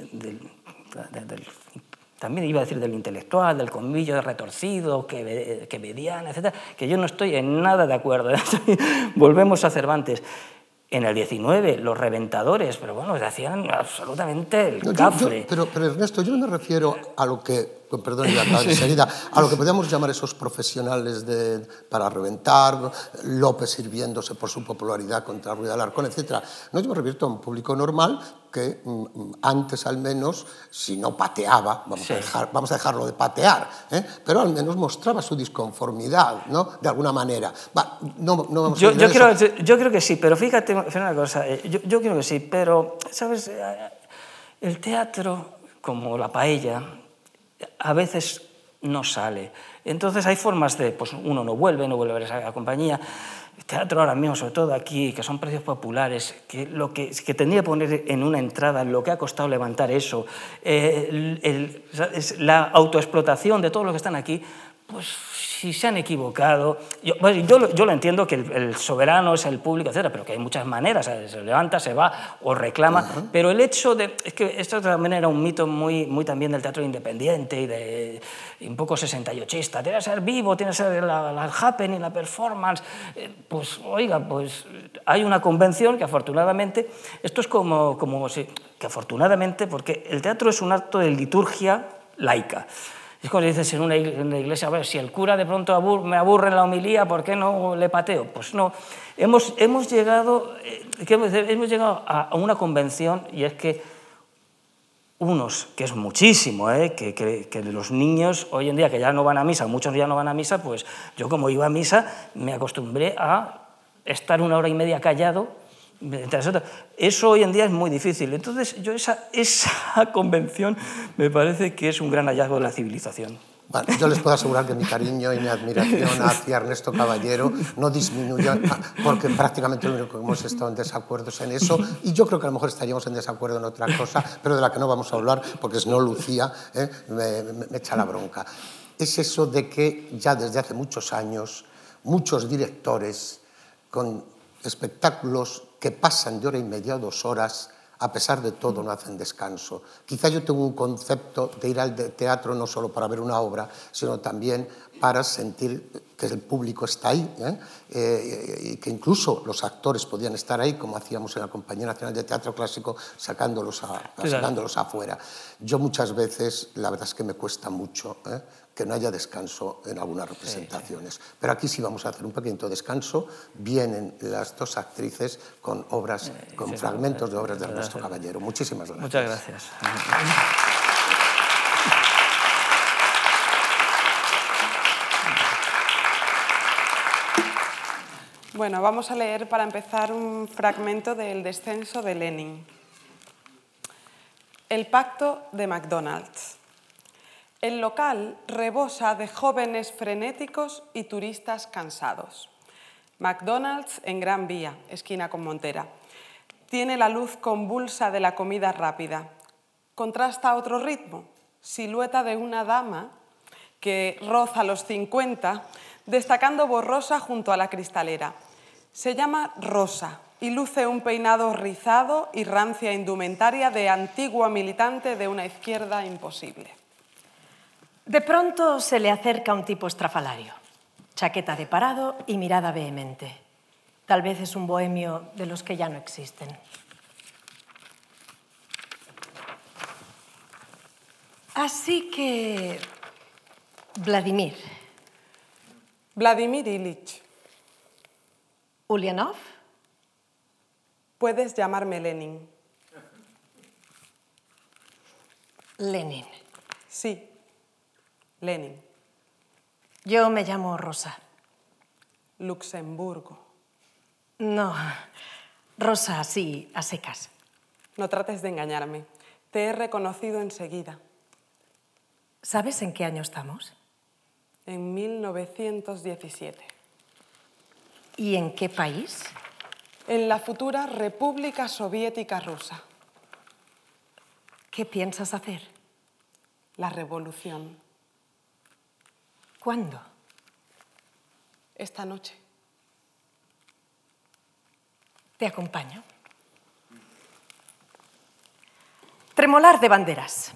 también iba a decir del intelectual, del comillo retorcido, que, que mediana, etc., que yo no estoy en nada de acuerdo. (laughs) Volvemos a Cervantes. En el 19, los reventadores, pero bueno, se hacían absolutamente el cafre. pero, pero Ernesto, yo no me refiero a lo que perdón, (laughs) enseguida, a lo que podríamos llamar esos profesionales de, para reventar, López sirviéndose por su popularidad contra Ruiz de Alarcón, etc. No, yo me refiero a un público normal que mm, antes al menos, si no pateaba, vamos, a, dejar, vamos a dejarlo de patear, ¿eh? pero al menos mostraba su disconformidad, ¿no? De alguna manera. no, no vamos yo, yo, creo, yo, creo, que sí, pero fíjate, una cosa, eh, yo, yo creo que sí, pero, ¿sabes? Eh, el teatro, como la paella, a veces no sale. Entonces hay formas de, pues uno no vuelve, no vuelve a esa compañía. Teatro ahora mismo, sobre todo aquí, que son precios populares, que lo que, que tendría que poner en una entrada lo que ha costado levantar eso, eh, la autoexplotación de todos los que están aquí, pues si se han equivocado, yo, yo, lo entiendo que el, soberano es el público, etcétera, pero que hay muchas maneras, se levanta, se va o reclama, pero el hecho de, es que esto también era un mito muy, muy también del teatro independiente y, de, un poco 68ista, tiene que ser vivo, tiene que ser la, la happening, la performance, eh, pues oiga, pues hay una convención que afortunadamente, esto es como, como que afortunadamente, porque el teatro es un acto de liturgia laica. Es como dices en una, iglesia, a ver, si el cura de pronto me aburre en la homilía, ¿por qué no le pateo? Pues no. Hemos, hemos, llegado, eh, hemos llegado a una convención y es que unos, que es muchísimo, ¿eh? que, que, que, los niños hoy en día que ya no van a misa, muchos ya no van a misa, pues yo como iba a misa me acostumbré a estar una hora y media callado eso hoy en día es muy difícil. Entonces, yo esa, esa (laughs) convención me parece que es un gran hallazgo de la civilización. Bueno, yo les puedo asegurar que mi cariño y mi admiración hacia Ernesto Caballero no disminuye, porque prácticamente lo único que hemos estado en desacuerdo es en eso, y yo creo que a lo mejor estaríamos en desacuerdo en otra cosa, pero de la que no vamos a hablar, porque es no Lucía, ¿eh? me, me echa la bronca. Es eso de que ya desde hace muchos años muchos directores con espectáculos que pasan de hora e media a dos horas a pesar de todo non hacen descanso. Quizá yo tengo un concepto de ir al teatro no solo para ver una obra, sino también para sentir que el público está ahí ¿eh? Eh, y que incluso los actores podían estar ahí, como hacíamos en la Compañía Nacional de Teatro Clásico, sacándolos, sacándolos afuera. Yo muchas veces, la verdad es que me cuesta mucho. ¿eh? que no haya descanso en algunas representaciones. Pero aquí sí vamos a hacer un pequeño descanso. Vienen las dos actrices con obras, con fragmentos de obras de Ernesto Caballero. Muchísimas gracias. Muchas gracias. Bueno, vamos a leer para empezar un fragmento del descenso de Lenin. El pacto de McDonald's. El local rebosa de jóvenes frenéticos y turistas cansados. McDonald's en Gran Vía, esquina con Montera. Tiene la luz convulsa de la comida rápida. Contrasta otro ritmo, silueta de una dama que roza los 50, destacando borrosa junto a la cristalera. Se llama Rosa y luce un peinado rizado y rancia indumentaria de antigua militante de una izquierda imposible. De pronto se le acerca un tipo estrafalario, chaqueta de parado y mirada vehemente. Tal vez es un bohemio de los que ya no existen. Así que, Vladimir. Vladimir Ilich. Ulyanov. Puedes llamarme Lenin. Lenin. Sí, Lenin. Yo me llamo Rosa. Luxemburgo. No, Rosa, sí, a secas. No trates de engañarme. Te he reconocido enseguida. ¿Sabes en qué año estamos? En 1917. ¿Y en qué país? en la futura República Soviética Rusa. ¿Qué piensas hacer? La revolución. ¿Cuándo? Esta noche. Te acompaño. Tremolar de banderas.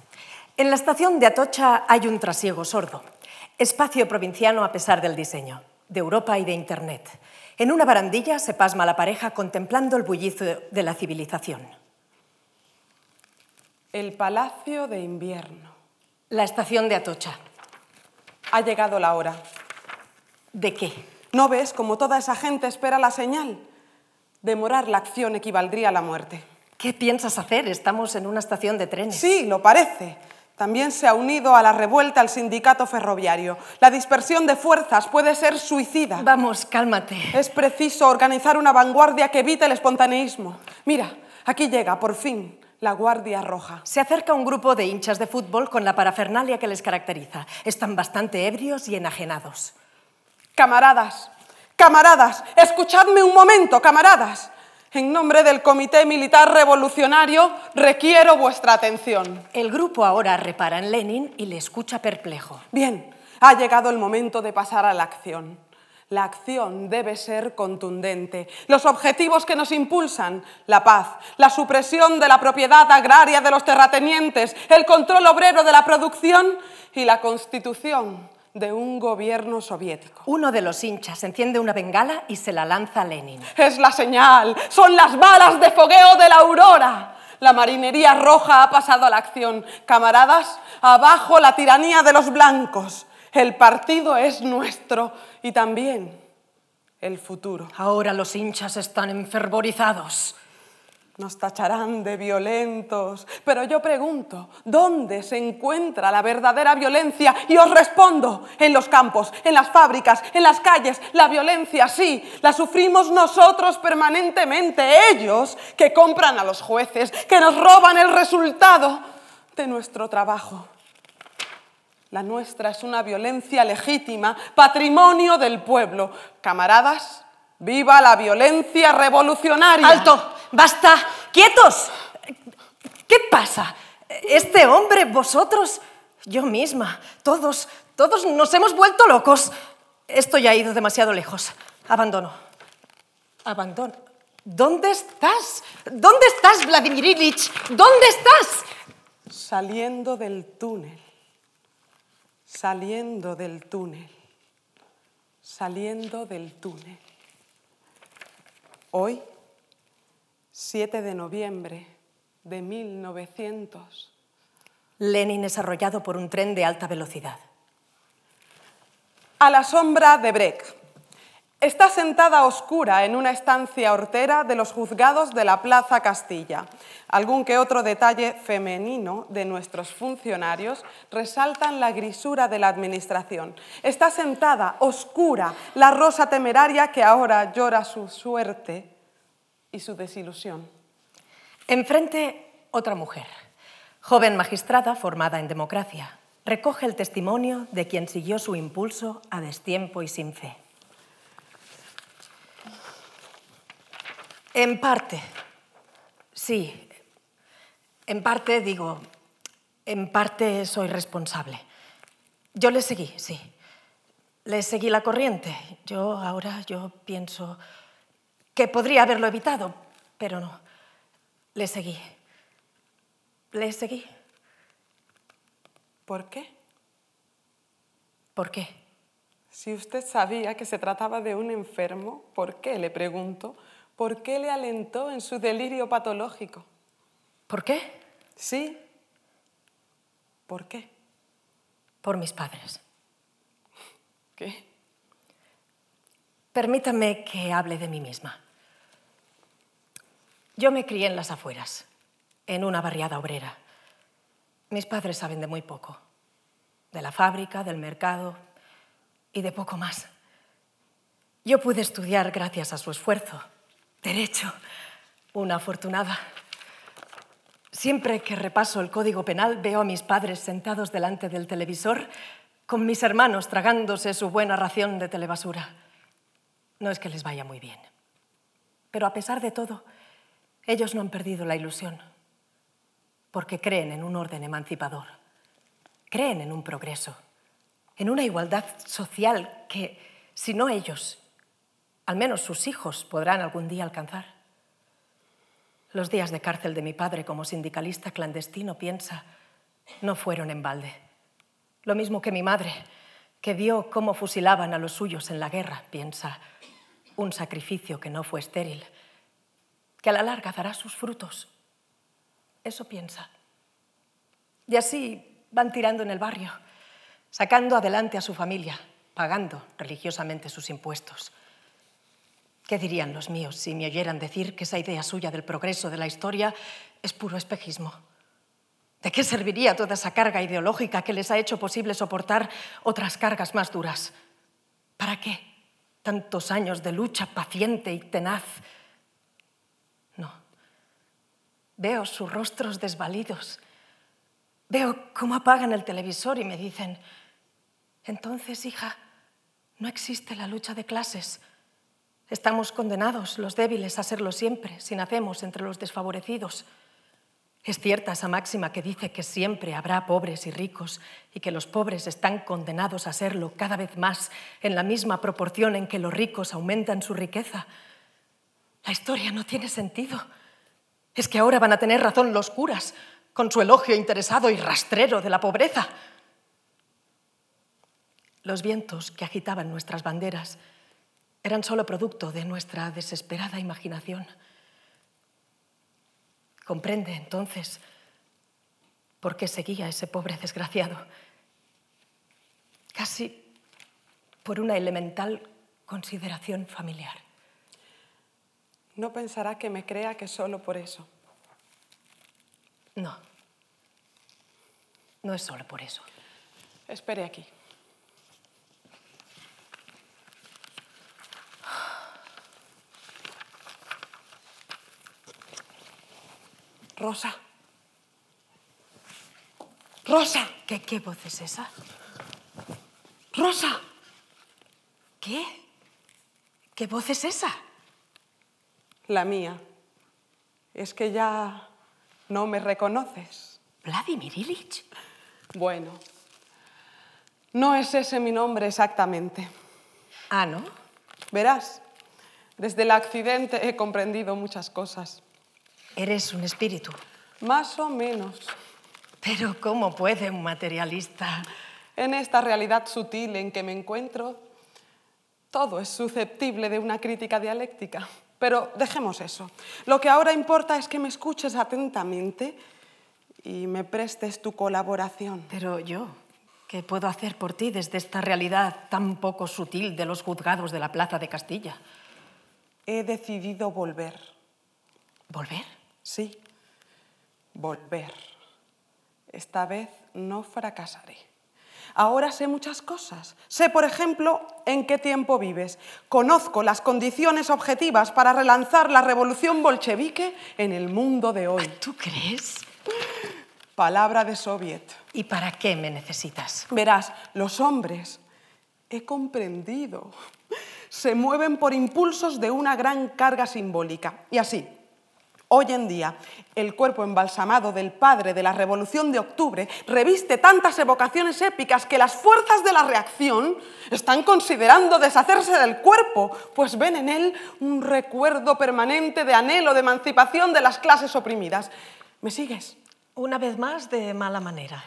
En la estación de Atocha hay un trasiego sordo, espacio provinciano a pesar del diseño, de Europa y de Internet. En una barandilla se pasma la pareja contemplando el bullizo de la civilización. El Palacio de Invierno. La estación de Atocha. Ha llegado la hora. ¿De qué? ¿No ves cómo toda esa gente espera la señal? Demorar la acción equivaldría a la muerte. ¿Qué piensas hacer? Estamos en una estación de trenes. Sí, lo parece. También se ha unido a la revuelta el sindicato ferroviario. La dispersión de fuerzas puede ser suicida. Vamos, cálmate. Es preciso organizar una vanguardia que evite el espontaneísmo. Mira, aquí llega, por fin, la Guardia Roja. Se acerca un grupo de hinchas de fútbol con la parafernalia que les caracteriza. Están bastante ebrios y enajenados. Camaradas, camaradas, escuchadme un momento, camaradas. En nombre del Comité Militar Revolucionario, requiero vuestra atención. El grupo ahora repara en Lenin y le escucha perplejo. Bien, ha llegado el momento de pasar a la acción. La acción debe ser contundente. Los objetivos que nos impulsan, la paz, la supresión de la propiedad agraria de los terratenientes, el control obrero de la producción y la constitución de un gobierno soviético. Uno de los hinchas enciende una bengala y se la lanza a Lenin. Es la señal, son las balas de fogueo de la aurora. La marinería roja ha pasado a la acción. Camaradas, abajo la tiranía de los blancos. El partido es nuestro y también el futuro. Ahora los hinchas están enfervorizados. Nos tacharán de violentos, pero yo pregunto, ¿dónde se encuentra la verdadera violencia? Y os respondo, en los campos, en las fábricas, en las calles. La violencia, sí, la sufrimos nosotros permanentemente, ellos que compran a los jueces, que nos roban el resultado de nuestro trabajo. La nuestra es una violencia legítima, patrimonio del pueblo. Camaradas, viva la violencia revolucionaria. ¡Alto! ¡Basta! ¡Quietos! ¿Qué pasa? Este hombre, vosotros, yo misma, todos, todos nos hemos vuelto locos. Esto ya ha ido demasiado lejos. Abandono. Abandono. ¿Dónde estás? ¿Dónde estás, Vladimir Ilich? ¿Dónde estás? Saliendo del túnel. Saliendo del túnel. Saliendo del túnel. Hoy 7 de noviembre de 1900. Lenin es arrollado por un tren de alta velocidad. A la sombra de Breck. Está sentada oscura en una estancia hortera de los juzgados de la Plaza Castilla. Algún que otro detalle femenino de nuestros funcionarios resaltan la grisura de la administración. Está sentada oscura la rosa temeraria que ahora llora su suerte y su desilusión. Enfrente, otra mujer, joven magistrada formada en democracia, recoge el testimonio de quien siguió su impulso a destiempo y sin fe. En parte, sí, en parte digo, en parte soy responsable. Yo le seguí, sí. Le seguí la corriente. Yo ahora yo pienso que podría haberlo evitado, pero no. Le seguí. Le seguí. ¿Por qué? ¿Por qué? Si usted sabía que se trataba de un enfermo, ¿por qué, le pregunto, por qué le alentó en su delirio patológico? ¿Por qué? Sí. ¿Por qué? Por mis padres. ¿Qué? Permítame que hable de mí misma. Yo me crié en las afueras, en una barriada obrera. Mis padres saben de muy poco, de la fábrica, del mercado y de poco más. Yo pude estudiar gracias a su esfuerzo. Derecho, una afortunada. Siempre que repaso el Código Penal veo a mis padres sentados delante del televisor con mis hermanos tragándose su buena ración de telebasura. No es que les vaya muy bien. Pero a pesar de todo, ellos no han perdido la ilusión, porque creen en un orden emancipador, creen en un progreso, en una igualdad social que, si no ellos, al menos sus hijos podrán algún día alcanzar. Los días de cárcel de mi padre como sindicalista clandestino, piensa, no fueron en balde. Lo mismo que mi madre, que vio cómo fusilaban a los suyos en la guerra, piensa, un sacrificio que no fue estéril, a la larga dará sus frutos. Eso piensa. Y así van tirando en el barrio, sacando adelante a su familia, pagando religiosamente sus impuestos. ¿Qué dirían los míos si me oyeran decir que esa idea suya del progreso de la historia es puro espejismo? ¿De qué serviría toda esa carga ideológica que les ha hecho posible soportar otras cargas más duras? ¿Para qué? Tantos años de lucha paciente y tenaz. No. Veo sus rostros desvalidos. Veo cómo apagan el televisor y me dicen, entonces, hija, no existe la lucha de clases Estamos condenados, los débiles, a serlo siempre, si nacemos entre los desfavorecidos. Es cierta esa máxima que dice que siempre habrá pobres y ricos y que los pobres están condenados a serlo cada vez más en la misma proporción en que los ricos aumentan su riqueza. La historia no tiene sentido. Es que ahora van a tener razón los curas con su elogio interesado y rastrero de la pobreza. Los vientos que agitaban nuestras banderas eran solo producto de nuestra desesperada imaginación. Comprende entonces por qué seguía ese pobre desgraciado, casi por una elemental consideración familiar. No pensará que me crea que solo por eso. No, no es solo por eso. Espere aquí. Rosa. Rosa. ¿Qué, qué voz es esa? Rosa. ¿Qué? ¿Qué voz es esa? La mía. Es que ya no me reconoces. Vladimir Ilich. Bueno, no es ese mi nombre exactamente. Ah, ¿no? Verás, desde el accidente he comprendido muchas cosas. Eres un espíritu. Más o menos. Pero ¿cómo puede un materialista? En esta realidad sutil en que me encuentro, todo es susceptible de una crítica dialéctica. Pero dejemos eso. Lo que ahora importa es que me escuches atentamente y me prestes tu colaboración. Pero yo, ¿qué puedo hacer por ti desde esta realidad tan poco sutil de los juzgados de la Plaza de Castilla? He decidido volver. ¿Volver? Sí, volver. Esta vez no fracasaré. Ahora sé muchas cosas. Sé, por ejemplo, en qué tiempo vives. Conozco las condiciones objetivas para relanzar la revolución bolchevique en el mundo de hoy. ¿Tú crees? Palabra de soviet. ¿Y para qué me necesitas? Verás, los hombres, he comprendido, se mueven por impulsos de una gran carga simbólica. Y así, Hoy en día, el cuerpo embalsamado del padre de la Revolución de Octubre reviste tantas evocaciones épicas que las fuerzas de la reacción están considerando deshacerse del cuerpo, pues ven en él un recuerdo permanente de anhelo de emancipación de las clases oprimidas. ¿Me sigues? Una vez más, de mala manera.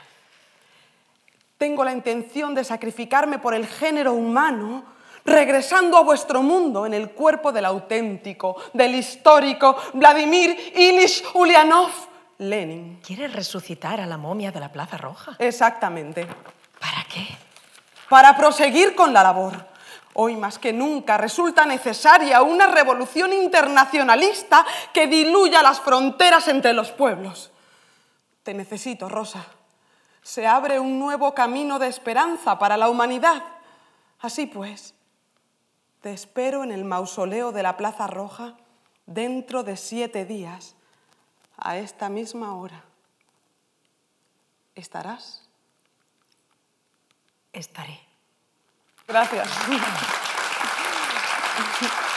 Tengo la intención de sacrificarme por el género humano regresando a vuestro mundo en el cuerpo del auténtico, del histórico Vladimir Ilich Ulyanov Lenin. ¿Quieres resucitar a la momia de la Plaza Roja? Exactamente. ¿Para qué? Para proseguir con la labor. Hoy más que nunca resulta necesaria una revolución internacionalista que diluya las fronteras entre los pueblos. Te necesito, Rosa. Se abre un nuevo camino de esperanza para la humanidad. Así pues, te espero en el mausoleo de la Plaza Roja dentro de siete días, a esta misma hora. ¿Estarás? Estaré. Gracias. (laughs)